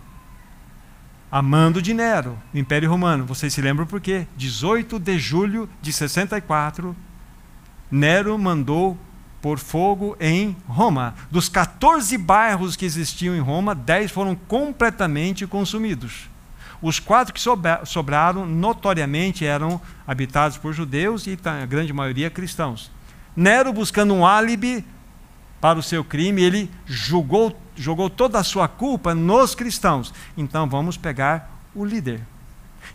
Amando de Nero, no Império Romano. Vocês se lembram por quê? 18 de julho de 64, Nero mandou por fogo em Roma. Dos 14 bairros que existiam em Roma, 10 foram completamente consumidos. Os quatro que sobraram, notoriamente, eram habitados por judeus e a grande maioria cristãos. Nero, buscando um álibi para o seu crime, ele julgou, jogou toda a sua culpa nos cristãos. Então vamos pegar o líder.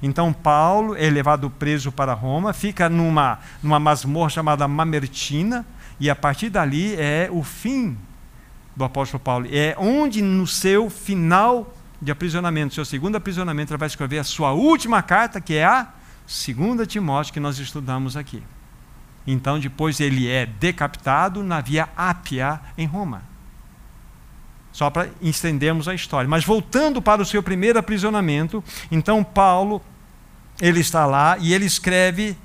Então Paulo é levado preso para Roma, fica numa, numa masmorra chamada Mamertina, e a partir dali é o fim do apóstolo Paulo. É onde no seu final de aprisionamento, seu segundo aprisionamento, ele vai escrever a sua última carta, que é a segunda Timóteo que nós estudamos aqui. Então depois ele é decapitado na via Ápia em Roma. Só para estendermos a história. Mas voltando para o seu primeiro aprisionamento, então Paulo ele está lá e ele escreve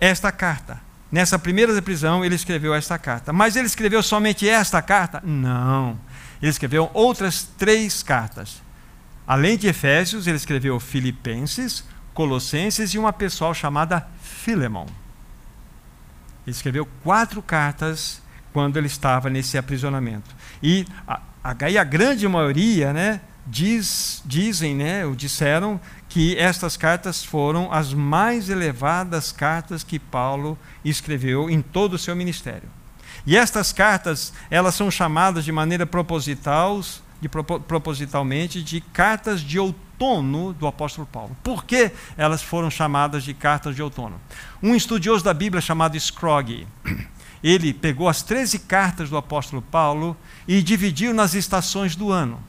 esta carta. Nessa primeira prisão, ele escreveu esta carta. Mas ele escreveu somente esta carta? Não. Ele escreveu outras três cartas. Além de Efésios, ele escreveu Filipenses, Colossenses e uma pessoal chamada Filemon. Ele escreveu quatro cartas quando ele estava nesse aprisionamento. E a, a, a grande maioria né, diz, dizem, né, ou disseram que estas cartas foram as mais elevadas cartas que Paulo escreveu em todo o seu ministério. E estas cartas, elas são chamadas de maneira proposital, de, propositalmente de cartas de outono do apóstolo Paulo. Por que elas foram chamadas de cartas de outono? Um estudioso da Bíblia chamado Scroggie, ele pegou as 13 cartas do apóstolo Paulo e dividiu nas estações do ano.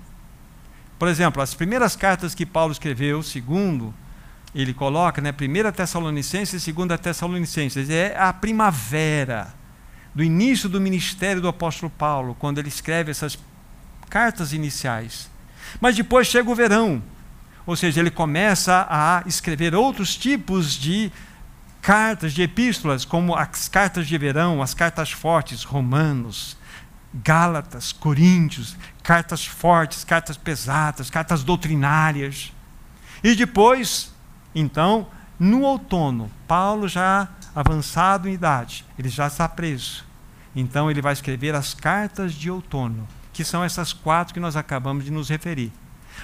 Por exemplo, as primeiras cartas que Paulo escreveu, segundo ele coloca, né, 1 Tessalonicenses e 2 Tessalonicenses, é a primavera do início do ministério do apóstolo Paulo, quando ele escreve essas cartas iniciais. Mas depois chega o verão, ou seja, ele começa a escrever outros tipos de cartas, de epístolas, como as cartas de verão, as cartas fortes, Romanos, Gálatas, Coríntios, cartas fortes, cartas pesadas, cartas doutrinárias. E depois, então, no outono, Paulo já avançado em idade, ele já está preso. Então ele vai escrever as cartas de outono, que são essas quatro que nós acabamos de nos referir.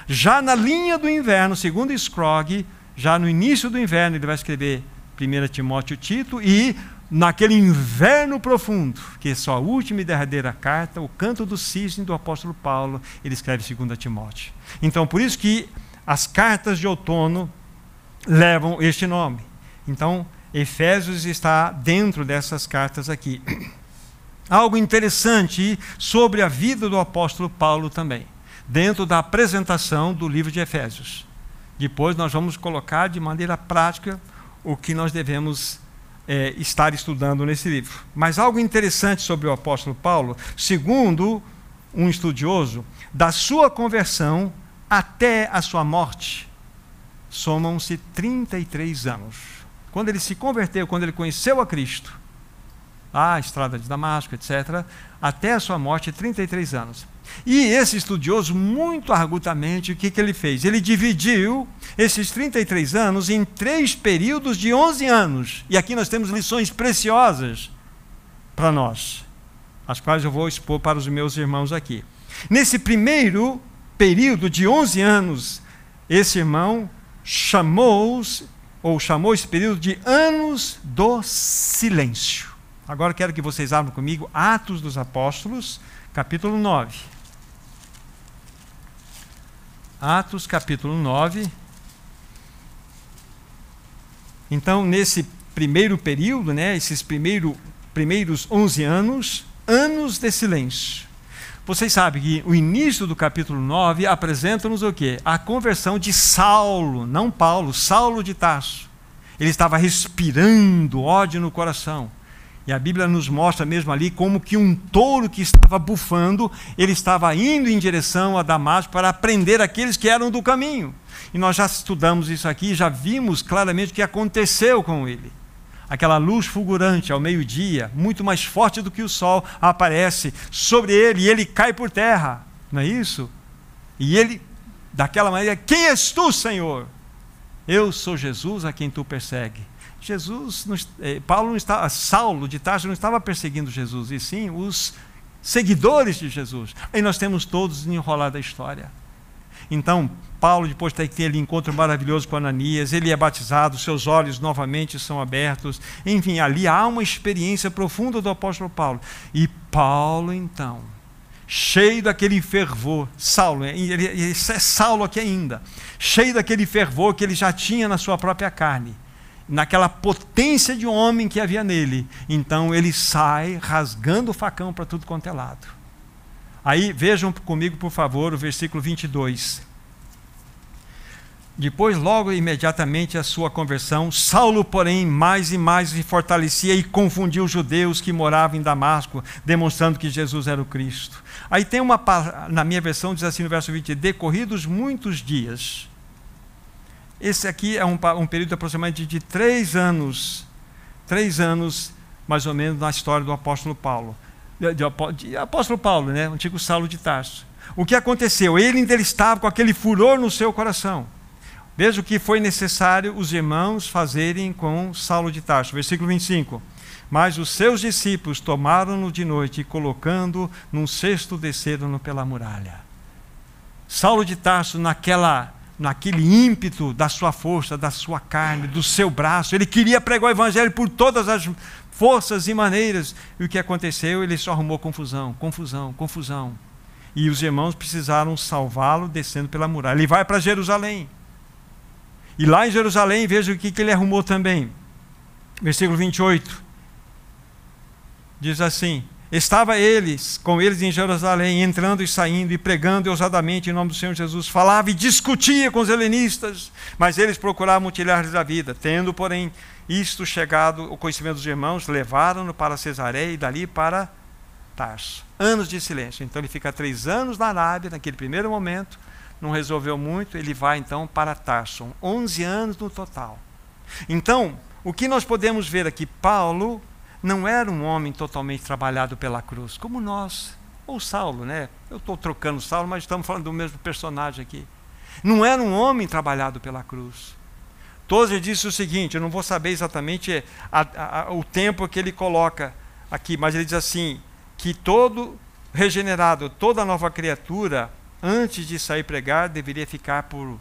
Já na linha do inverno, segundo Scrogg, já no início do inverno, ele vai escrever 1 Timóteo Tito, e naquele inverno profundo, que é sua última e derradeira carta, o canto do cisne do apóstolo Paulo, ele escreve 2 Timóteo. Então, por isso que as cartas de outono levam este nome. Então, Efésios está dentro dessas cartas aqui. Algo interessante sobre a vida do apóstolo Paulo também, dentro da apresentação do livro de Efésios. Depois nós vamos colocar de maneira prática o que nós devemos é, estar estudando nesse livro. Mas algo interessante sobre o apóstolo Paulo, segundo um estudioso, da sua conversão até a sua morte, somam-se 33 anos. Quando ele se converteu, quando ele conheceu a Cristo, a estrada de Damasco, etc., até a sua morte, 33 anos. E esse estudioso, muito argutamente, o que, que ele fez? Ele dividiu esses 33 anos em três períodos de 11 anos. E aqui nós temos lições preciosas para nós, as quais eu vou expor para os meus irmãos aqui. Nesse primeiro período de 11 anos, esse irmão chamou ou chamou esse período de anos do silêncio. Agora quero que vocês abram comigo Atos dos Apóstolos, capítulo 9. Atos, capítulo 9. Então, nesse primeiro período, né, esses primeiro, primeiros 11 anos, anos de silêncio. Vocês sabem que o início do capítulo 9 apresenta-nos o quê? A conversão de Saulo, não Paulo, Saulo de Tarso. Ele estava respirando ódio no coração. E a Bíblia nos mostra mesmo ali como que um touro que estava bufando, ele estava indo em direção a Damasco para prender aqueles que eram do caminho. E nós já estudamos isso aqui, já vimos claramente o que aconteceu com ele aquela luz fulgurante ao meio-dia, muito mais forte do que o sol, aparece sobre ele e ele cai por terra. Não é isso? E ele, daquela maneira, quem és tu, Senhor? Eu sou Jesus a quem tu persegue. Jesus, não, eh, Paulo não estava, Saulo de Tarso não estava perseguindo Jesus, e sim os seguidores de Jesus. Aí nós temos todos enrolado a história. Então, Paulo, depois de ter aquele encontro maravilhoso com Ananias, ele é batizado, seus olhos novamente são abertos. Enfim, ali há uma experiência profunda do apóstolo Paulo. E Paulo, então, cheio daquele fervor, Saulo, ele, ele é Saulo aqui ainda, cheio daquele fervor que ele já tinha na sua própria carne, naquela potência de homem que havia nele. Então ele sai rasgando o facão para tudo quanto é lado. Aí vejam comigo, por favor, o versículo 22. Depois, logo imediatamente a sua conversão, Saulo, porém, mais e mais se fortalecia e confundiu os judeus que moravam em Damasco, demonstrando que Jesus era o Cristo. Aí tem uma, na minha versão, diz assim no verso 20: decorridos muitos dias. Esse aqui é um, um período aproximadamente de três anos, três anos mais ou menos na história do apóstolo Paulo de, de apóstolo Paulo, né? o antigo Saulo de Tarso. O que aconteceu? Ele ainda estava com aquele furor no seu coração. Veja o que foi necessário os irmãos fazerem com Saulo de Tarso. Versículo 25. Mas os seus discípulos tomaram-no de noite e, colocando num cesto, desceram-no pela muralha. Saulo de Tarso, naquela, naquele ímpeto da sua força, da sua carne, do seu braço, ele queria pregar o evangelho por todas as forças e maneiras. E o que aconteceu? Ele só arrumou confusão, confusão, confusão. E os irmãos precisaram salvá-lo descendo pela muralha. Ele vai para Jerusalém. E lá em Jerusalém, veja o que, que ele arrumou também. Versículo 28. Diz assim: Estava eles, com eles em Jerusalém, entrando e saindo e pregando ousadamente em nome do Senhor Jesus. Falava e discutia com os helenistas, mas eles procuravam tirar-lhes a vida. Tendo, porém, isto chegado o conhecimento dos irmãos, levaram-no para Cesareia e dali para Tarso. Anos de silêncio. Então ele fica três anos na Arábia, naquele primeiro momento, não resolveu muito, ele vai então para Tarso. Onze anos no total. Então, o que nós podemos ver aqui? Paulo não era um homem totalmente trabalhado pela cruz, como nós, ou Saulo, né? Eu estou trocando Saulo, mas estamos falando do mesmo personagem aqui. Não era um homem trabalhado pela cruz. Tozer disse o seguinte: eu não vou saber exatamente a, a, o tempo que ele coloca aqui, mas ele diz assim: que todo regenerado, toda nova criatura, antes de sair pregar, deveria ficar por,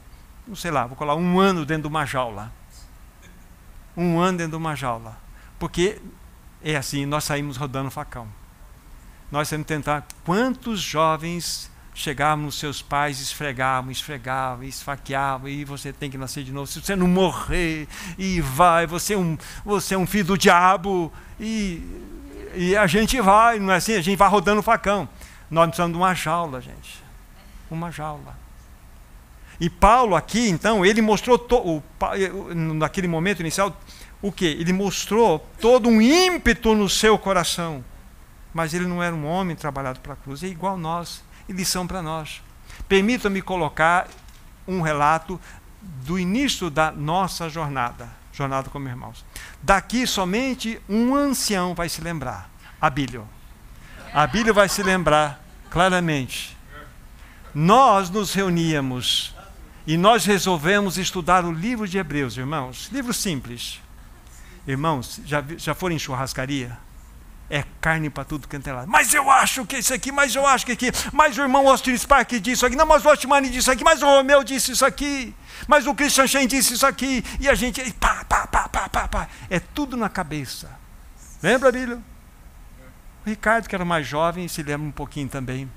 não sei lá, vou colar um ano dentro de uma jaula. Um ano dentro de uma jaula. Porque é assim, nós saímos rodando facão. Nós temos que tentar. Quantos jovens chegavam nos seus pais, esfregavam, esfregavam, esfaqueavam, e você tem que nascer de novo. Se você não morrer, e vai, você é um, você é um filho do diabo, e, e a gente vai, não é assim? A gente vai rodando facão. Nós precisamos de uma jaula, gente. Uma jaula. E Paulo aqui, então, ele mostrou, to, o, naquele momento inicial, o que? Ele mostrou todo um ímpeto no seu coração. Mas ele não era um homem trabalhado para a cruz, é igual nós e lição para nós. Permita-me colocar um relato do início da nossa jornada, jornada como irmãos. Daqui somente um ancião vai se lembrar, Abílio. Abílio vai se lembrar claramente. Nós nos reuníamos e nós resolvemos estudar o livro de Hebreus, irmãos. Livro simples. Irmãos, já, já foram em churrascaria? É carne para tudo que é. Mas eu acho que isso aqui, mas eu acho que aqui, mas o irmão Austin Spark disse isso aqui, não, mas o Otmani disse isso aqui, mas o Romeu disse isso aqui, mas o Christian Shen disse isso aqui, e a gente, pá, pá, pá, pá, pá, pá. É tudo na cabeça. Lembra, Bílio? O Ricardo, que era mais jovem, se lembra um pouquinho também.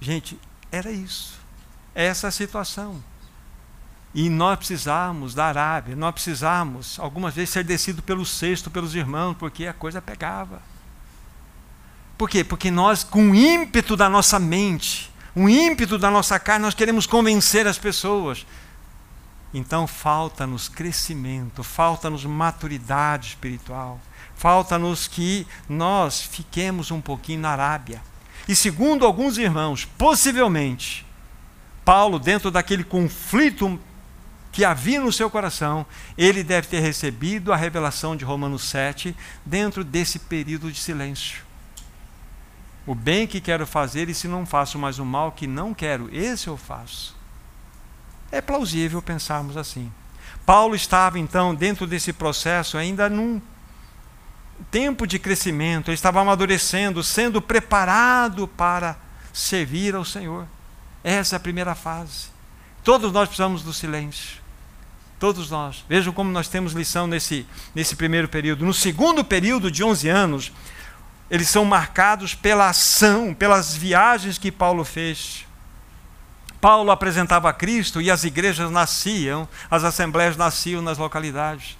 Gente, era isso. Essa a situação. E nós precisamos da Arábia, nós precisamos, algumas vezes, ser descido pelo cesto, pelos irmãos, porque a coisa pegava. Por quê? Porque nós, com o ímpeto da nossa mente, o ímpeto da nossa carne, nós queremos convencer as pessoas. Então falta-nos crescimento, falta-nos maturidade espiritual, falta-nos que nós fiquemos um pouquinho na Arábia. E segundo alguns irmãos, possivelmente, Paulo, dentro daquele conflito que havia no seu coração, ele deve ter recebido a revelação de Romanos 7 dentro desse período de silêncio. O bem que quero fazer, e se não faço mais o mal que não quero, esse eu faço. É plausível pensarmos assim. Paulo estava então dentro desse processo ainda num tempo de crescimento, ele estava amadurecendo, sendo preparado para servir ao Senhor. Essa é a primeira fase. Todos nós precisamos do silêncio. Todos nós. Vejam como nós temos lição nesse, nesse primeiro período. No segundo período, de 11 anos, eles são marcados pela ação, pelas viagens que Paulo fez. Paulo apresentava Cristo e as igrejas nasciam, as assembleias nasciam nas localidades.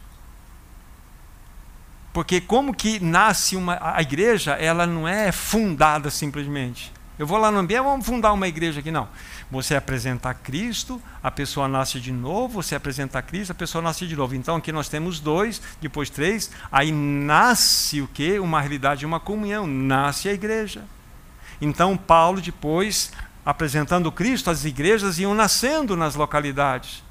Porque como que nasce uma a igreja, ela não é fundada simplesmente. Eu vou lá no ambiente, vamos fundar uma igreja aqui não. Você apresenta Cristo, a pessoa nasce de novo, você apresenta Cristo, a pessoa nasce de novo. Então aqui nós temos dois, depois três, aí nasce o que? Uma realidade, uma comunhão, nasce a igreja. Então Paulo depois, apresentando Cristo, as igrejas iam nascendo nas localidades.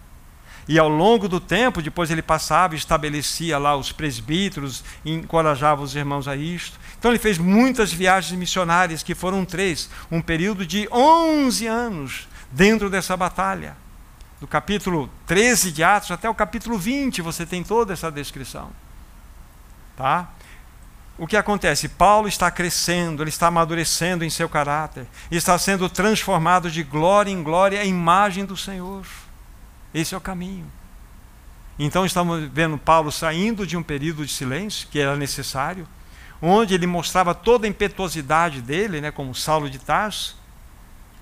E ao longo do tempo, depois ele passava estabelecia lá os presbíteros, e encorajava os irmãos a isto. Então ele fez muitas viagens missionárias, que foram três, um período de 11 anos dentro dessa batalha. Do capítulo 13 de Atos até o capítulo 20, você tem toda essa descrição. Tá? O que acontece? Paulo está crescendo, ele está amadurecendo em seu caráter, está sendo transformado de glória em glória à imagem do Senhor. Esse é o caminho. Então estamos vendo Paulo saindo de um período de silêncio, que era necessário, onde ele mostrava toda a impetuosidade dele, né, como Saulo de Tarso,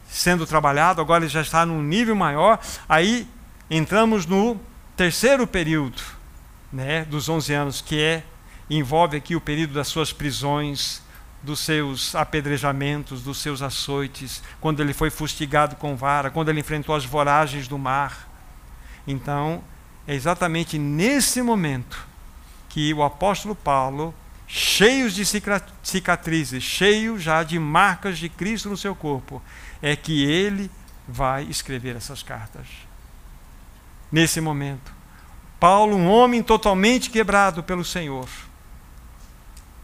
sendo trabalhado, agora ele já está num nível maior. Aí entramos no terceiro período, né, dos 11 anos, que é envolve aqui o período das suas prisões, dos seus apedrejamentos, dos seus açoites, quando ele foi fustigado com vara, quando ele enfrentou as voragens do mar. Então, é exatamente nesse momento que o apóstolo Paulo cheios de cicatrizes, cheio já de marcas de Cristo no seu corpo, é que ele vai escrever essas cartas. Nesse momento, Paulo, um homem totalmente quebrado pelo Senhor.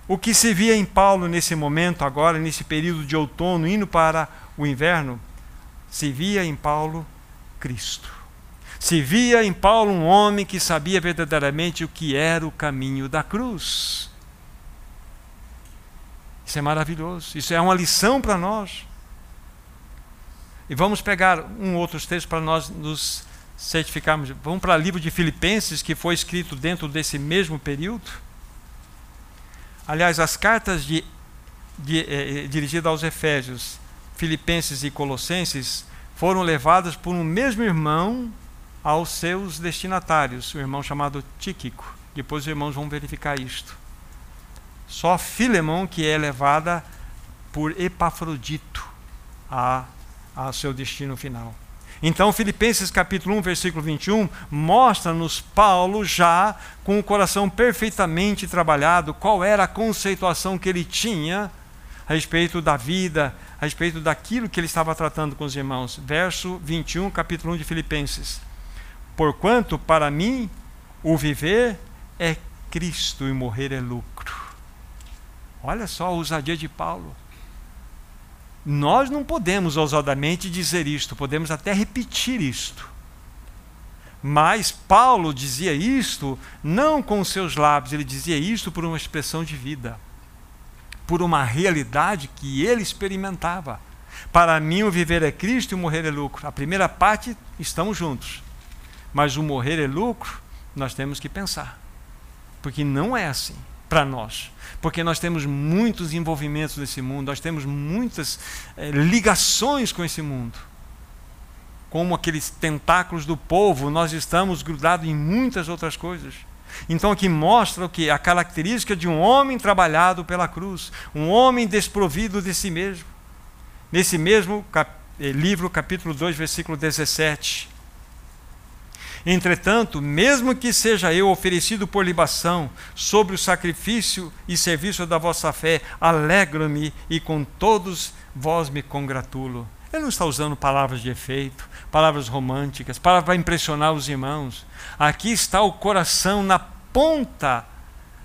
O que se via em Paulo nesse momento, agora, nesse período de outono, indo para o inverno, se via em Paulo Cristo. Se via em Paulo um homem que sabia verdadeiramente o que era o caminho da cruz. Isso é maravilhoso. Isso é uma lição para nós. E vamos pegar um outro texto para nós nos certificarmos. Vamos para o livro de Filipenses, que foi escrito dentro desse mesmo período. Aliás, as cartas de, de, eh, dirigidas aos Efésios, Filipenses e Colossenses foram levadas por um mesmo irmão aos seus destinatários, o irmão chamado Tíquico. Depois os irmãos vão verificar isto. Só Filemão que é levada por Epafrodito a, a seu destino final. Então, Filipenses capítulo 1, versículo 21, mostra-nos Paulo já com o coração perfeitamente trabalhado, qual era a conceituação que ele tinha a respeito da vida, a respeito daquilo que ele estava tratando com os irmãos. Verso 21, capítulo 1 de Filipenses. Porquanto para mim o viver é Cristo e morrer é lucro. Olha só a ousadia de Paulo. Nós não podemos ousadamente dizer isto, podemos até repetir isto. Mas Paulo dizia isto não com seus lábios, ele dizia isto por uma expressão de vida, por uma realidade que ele experimentava. Para mim, o viver é Cristo e o morrer é lucro. A primeira parte, estamos juntos. Mas o morrer é lucro, nós temos que pensar. Porque não é assim para nós porque nós temos muitos envolvimentos nesse mundo, nós temos muitas é, ligações com esse mundo. Como aqueles tentáculos do povo, nós estamos grudados em muitas outras coisas. Então aqui mostra o que? A característica de um homem trabalhado pela cruz, um homem desprovido de si mesmo. Nesse mesmo cap eh, livro, capítulo 2, versículo 17. Entretanto, mesmo que seja eu oferecido por libação sobre o sacrifício e serviço da vossa fé, alegro-me e com todos vós me congratulo. Ele não está usando palavras de efeito, palavras românticas, palavras para impressionar os irmãos. Aqui está o coração na ponta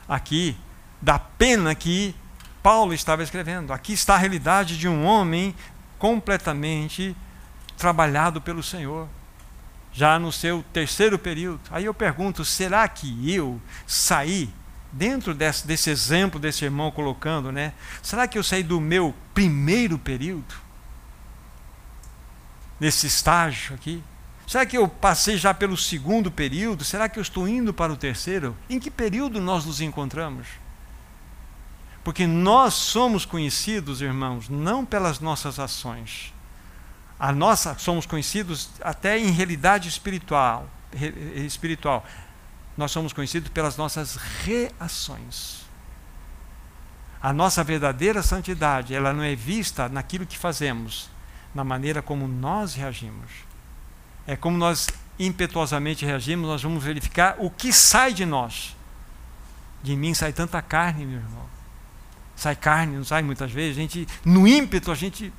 aqui da pena que Paulo estava escrevendo. Aqui está a realidade de um homem completamente trabalhado pelo Senhor já no seu terceiro período. Aí eu pergunto: será que eu saí, dentro desse, desse exemplo desse irmão colocando, né? Será que eu saí do meu primeiro período? Nesse estágio aqui? Será que eu passei já pelo segundo período? Será que eu estou indo para o terceiro? Em que período nós nos encontramos? Porque nós somos conhecidos, irmãos, não pelas nossas ações, a nossa somos conhecidos até em realidade espiritual, espiritual. Nós somos conhecidos pelas nossas reações. A nossa verdadeira santidade, ela não é vista naquilo que fazemos, na maneira como nós reagimos. É como nós impetuosamente reagimos, nós vamos verificar o que sai de nós. De mim sai tanta carne, meu irmão. Sai carne, não sai muitas vezes. A gente, no ímpeto, a gente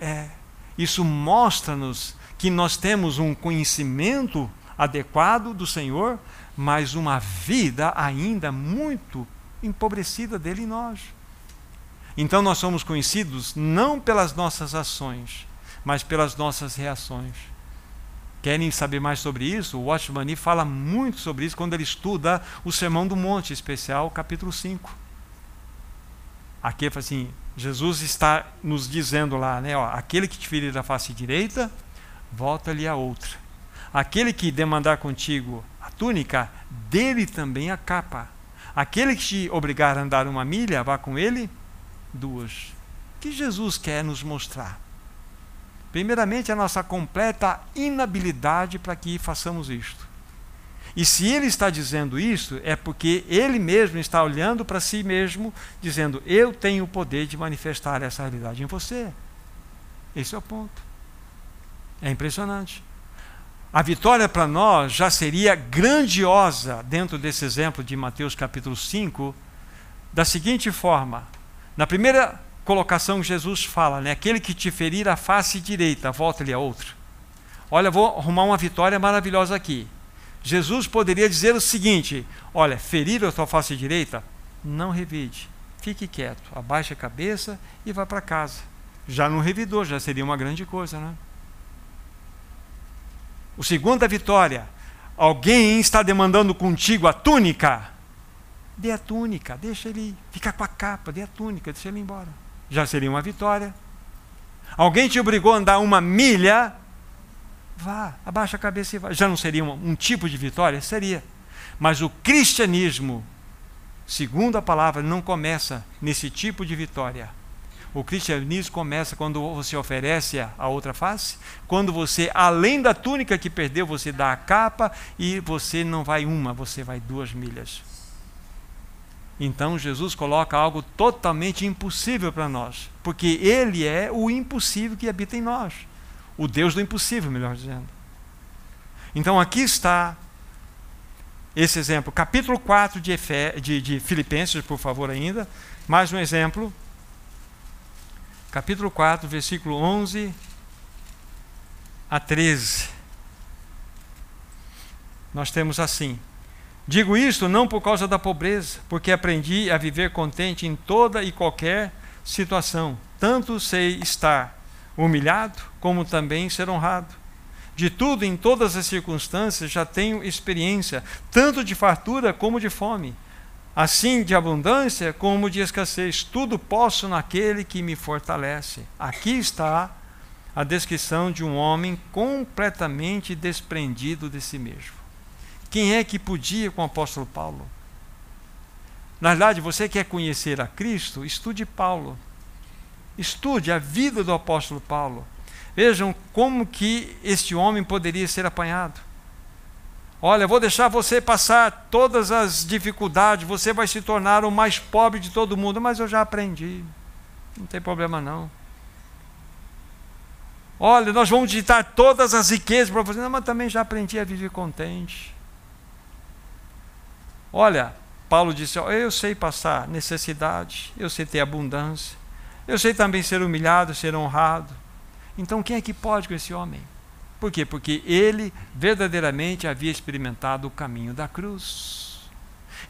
é, isso mostra-nos que nós temos um conhecimento adequado do Senhor, mas uma vida ainda muito empobrecida dele em nós. Então nós somos conhecidos não pelas nossas ações, mas pelas nossas reações. Querem saber mais sobre isso? O Watchman fala muito sobre isso quando ele estuda o Sermão do Monte, especial capítulo 5. Aqui ele fala assim: Jesus está nos dizendo lá, né? Ó, aquele que te ferir a face direita, volta-lhe a outra. Aquele que demandar contigo a túnica, dele também a capa. Aquele que te obrigar a andar uma milha, vá com ele duas. O que Jesus quer nos mostrar? Primeiramente, a nossa completa inabilidade para que façamos isto. E se ele está dizendo isso, é porque ele mesmo está olhando para si mesmo, dizendo: Eu tenho o poder de manifestar essa realidade em você. Esse é o ponto. É impressionante. A vitória para nós já seria grandiosa dentro desse exemplo de Mateus capítulo 5, da seguinte forma: na primeira colocação Jesus fala, né, aquele que te ferir a face direita, volta-lhe a outra. Olha, vou arrumar uma vitória maravilhosa aqui. Jesus poderia dizer o seguinte: olha, ferir a tua face direita, não revide, fique quieto, abaixe a cabeça e vá para casa. Já não revidou, já seria uma grande coisa, né? O segundo é vitória. Alguém está demandando contigo a túnica. Dê a túnica, deixa ele ficar com a capa, dê a túnica, deixa ele embora. Já seria uma vitória. Alguém te obrigou a andar uma milha, vá, abaixa a cabeça e vá. Já não seria um, um tipo de vitória? Seria. Mas o cristianismo, segundo a palavra, não começa nesse tipo de vitória. O cristianismo começa quando você oferece a outra face, quando você, além da túnica que perdeu, você dá a capa e você não vai uma, você vai duas milhas. Então Jesus coloca algo totalmente impossível para nós, porque Ele é o impossível que habita em nós, o Deus do impossível, melhor dizendo. Então aqui está esse exemplo, capítulo 4 de, Efe, de, de Filipenses, por favor, ainda, mais um exemplo, capítulo 4, versículo 11 a 13. Nós temos assim: Digo isto não por causa da pobreza, porque aprendi a viver contente em toda e qualquer situação. Tanto sei estar humilhado, como também ser honrado. De tudo, em todas as circunstâncias, já tenho experiência, tanto de fartura como de fome. Assim, de abundância como de escassez. Tudo posso naquele que me fortalece. Aqui está a descrição de um homem completamente desprendido de si mesmo. Quem é que podia com o apóstolo Paulo? Na verdade, você quer conhecer a Cristo? Estude Paulo. Estude a vida do apóstolo Paulo. Vejam como que este homem poderia ser apanhado. Olha, vou deixar você passar todas as dificuldades, você vai se tornar o mais pobre de todo mundo, mas eu já aprendi. Não tem problema não. Olha, nós vamos ditar todas as riquezas para você, não, mas também já aprendi a viver contente. Olha, Paulo disse: Eu sei passar necessidade, eu sei ter abundância, eu sei também ser humilhado, ser honrado. Então, quem é que pode com esse homem? Por quê? Porque ele verdadeiramente havia experimentado o caminho da cruz.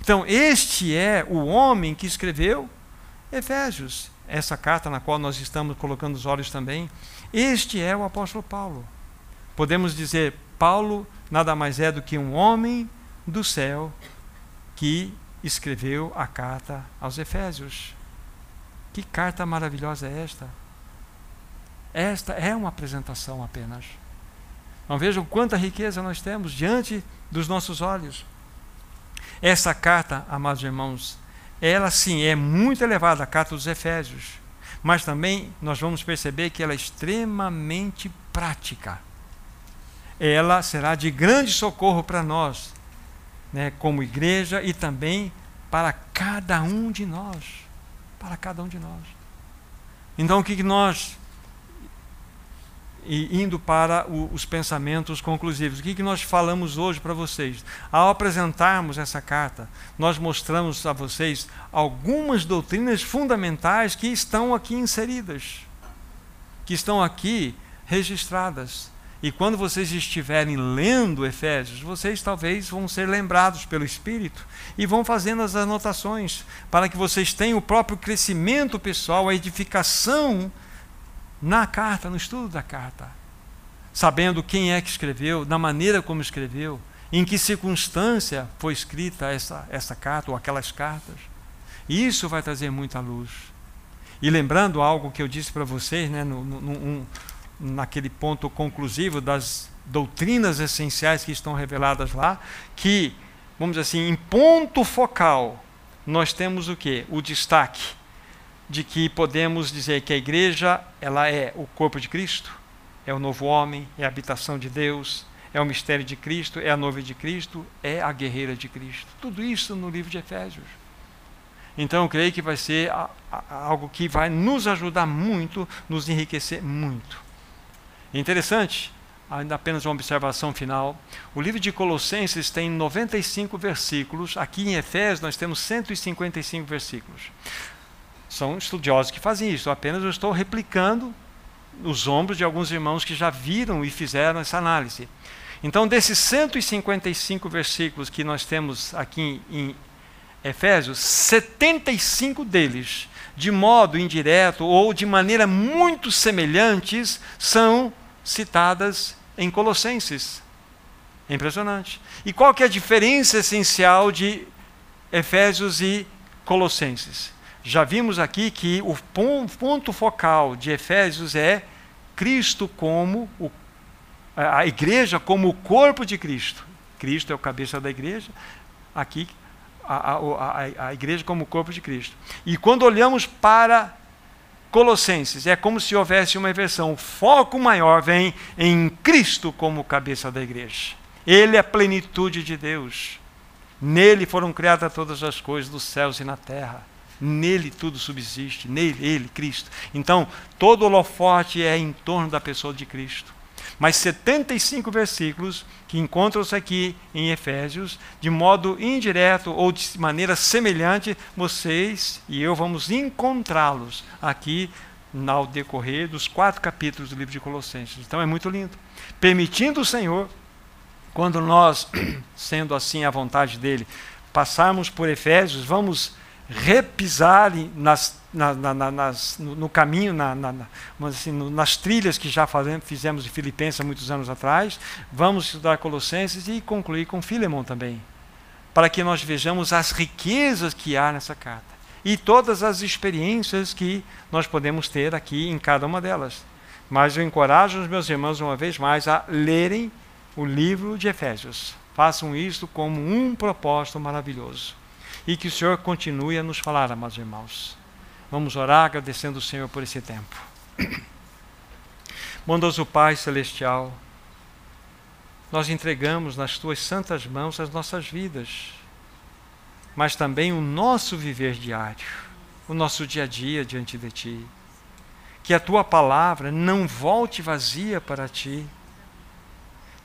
Então, este é o homem que escreveu Efésios, essa carta na qual nós estamos colocando os olhos também. Este é o apóstolo Paulo. Podemos dizer, Paulo nada mais é do que um homem do céu que escreveu a carta aos Efésios. Que carta maravilhosa é esta? Esta é uma apresentação apenas. Não vejam quanta riqueza nós temos diante dos nossos olhos. Essa carta, amados irmãos, ela sim é muito elevada, a carta dos Efésios, mas também nós vamos perceber que ela é extremamente prática. Ela será de grande socorro para nós né, como igreja e também para cada um de nós. Para cada um de nós. Então, o que nós, e indo para os pensamentos conclusivos, o que, que nós falamos hoje para vocês? Ao apresentarmos essa carta, nós mostramos a vocês algumas doutrinas fundamentais que estão aqui inseridas, que estão aqui registradas. E quando vocês estiverem lendo Efésios, vocês talvez vão ser lembrados pelo Espírito e vão fazendo as anotações para que vocês tenham o próprio crescimento pessoal, a edificação na carta, no estudo da carta. Sabendo quem é que escreveu, da maneira como escreveu, em que circunstância foi escrita essa, essa carta ou aquelas cartas. Isso vai trazer muita luz. E lembrando algo que eu disse para vocês, né, no, no, no, naquele ponto conclusivo das doutrinas essenciais que estão reveladas lá, que, vamos dizer assim, em ponto focal, nós temos o que? O destaque de que podemos dizer que a igreja ela é o corpo de Cristo, é o novo homem, é a habitação de Deus, é o mistério de Cristo, é a noiva de Cristo, é a guerreira de Cristo. Tudo isso no livro de Efésios. Então eu creio que vai ser algo que vai nos ajudar muito, nos enriquecer muito. Interessante, ainda apenas uma observação final. O livro de Colossenses tem 95 versículos. Aqui em Efésios nós temos 155 versículos. São estudiosos que fazem isso. Apenas eu estou replicando os ombros de alguns irmãos que já viram e fizeram essa análise. Então, desses 155 versículos que nós temos aqui em Efésios, 75 deles de modo indireto ou de maneira muito semelhantes, são citadas em Colossenses. É impressionante. E qual que é a diferença essencial de Efésios e Colossenses? Já vimos aqui que o ponto focal de Efésios é Cristo como o, a igreja como o corpo de Cristo. Cristo é o cabeça da igreja, aqui a, a, a, igreja como o corpo de Cristo. E quando olhamos para Colossenses, é como se houvesse uma inversão. O foco maior vem em Cristo como cabeça da igreja. Ele é a plenitude de Deus. Nele foram criadas todas as coisas dos céus e na terra. Nele tudo subsiste, nele, ele, Cristo. Então, todo holofote é em torno da pessoa de Cristo. Mas 75 versículos que encontram-se aqui em Efésios, de modo indireto ou de maneira semelhante, vocês e eu vamos encontrá-los aqui no decorrer dos quatro capítulos do livro de Colossenses. Então é muito lindo. Permitindo o Senhor, quando nós, sendo assim a vontade dele, passarmos por Efésios, vamos repisar nas, na, na, nas, no, no, caminho, na, assim, nas trilhas que já fazemos, fizemos em Filipenses muitos anos atrás, vamos estudar Colossenses e concluir com Filemão também, para que nós vejamos as riquezas que há nessa carta e todas as experiências que nós podemos ter aqui em cada uma delas. Mas eu encorajo os meus irmãos uma vez mais a lerem o livro de Efésios. Façam isto como um propósito maravilhoso e que o Senhor continue a nos falar, amados irmãos. Vamos orar agradecendo o Senhor por esse tempo. Bondoso Pai Celestial, nós entregamos nas tuas santas mãos as nossas vidas, mas também o nosso viver diário, o nosso dia a dia diante de Ti. Que a tua palavra não volte vazia para Ti,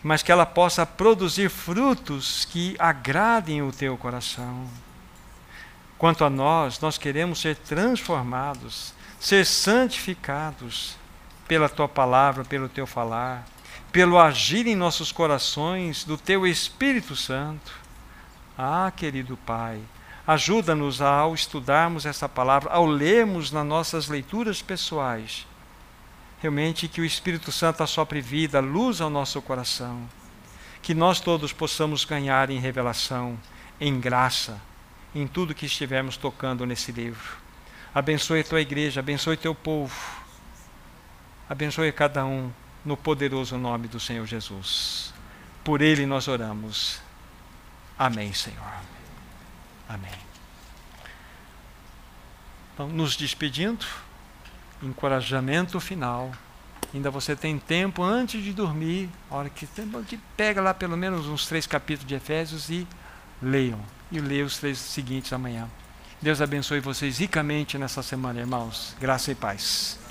mas que ela possa produzir frutos que agradem o Teu coração. Quanto a nós, nós queremos ser transformados, ser santificados pela tua palavra, pelo teu falar, pelo agir em nossos corações do teu Espírito Santo. Ah, querido Pai, ajuda-nos ao estudarmos essa palavra, ao lermos nas nossas leituras pessoais, realmente que o Espírito Santo assopre vida, luz ao nosso coração, que nós todos possamos ganhar em revelação, em graça em tudo que estivermos tocando nesse livro. Abençoe tua igreja, abençoe teu povo. Abençoe cada um no poderoso nome do Senhor Jesus. Por ele nós oramos. Amém, Senhor. Amém. Então, nos despedindo, encorajamento final. Ainda você tem tempo antes de dormir, hora que pega lá pelo menos uns três capítulos de Efésios e leiam e ler os três seguintes amanhã. Deus abençoe vocês ricamente nessa semana, irmãos. Graça e paz.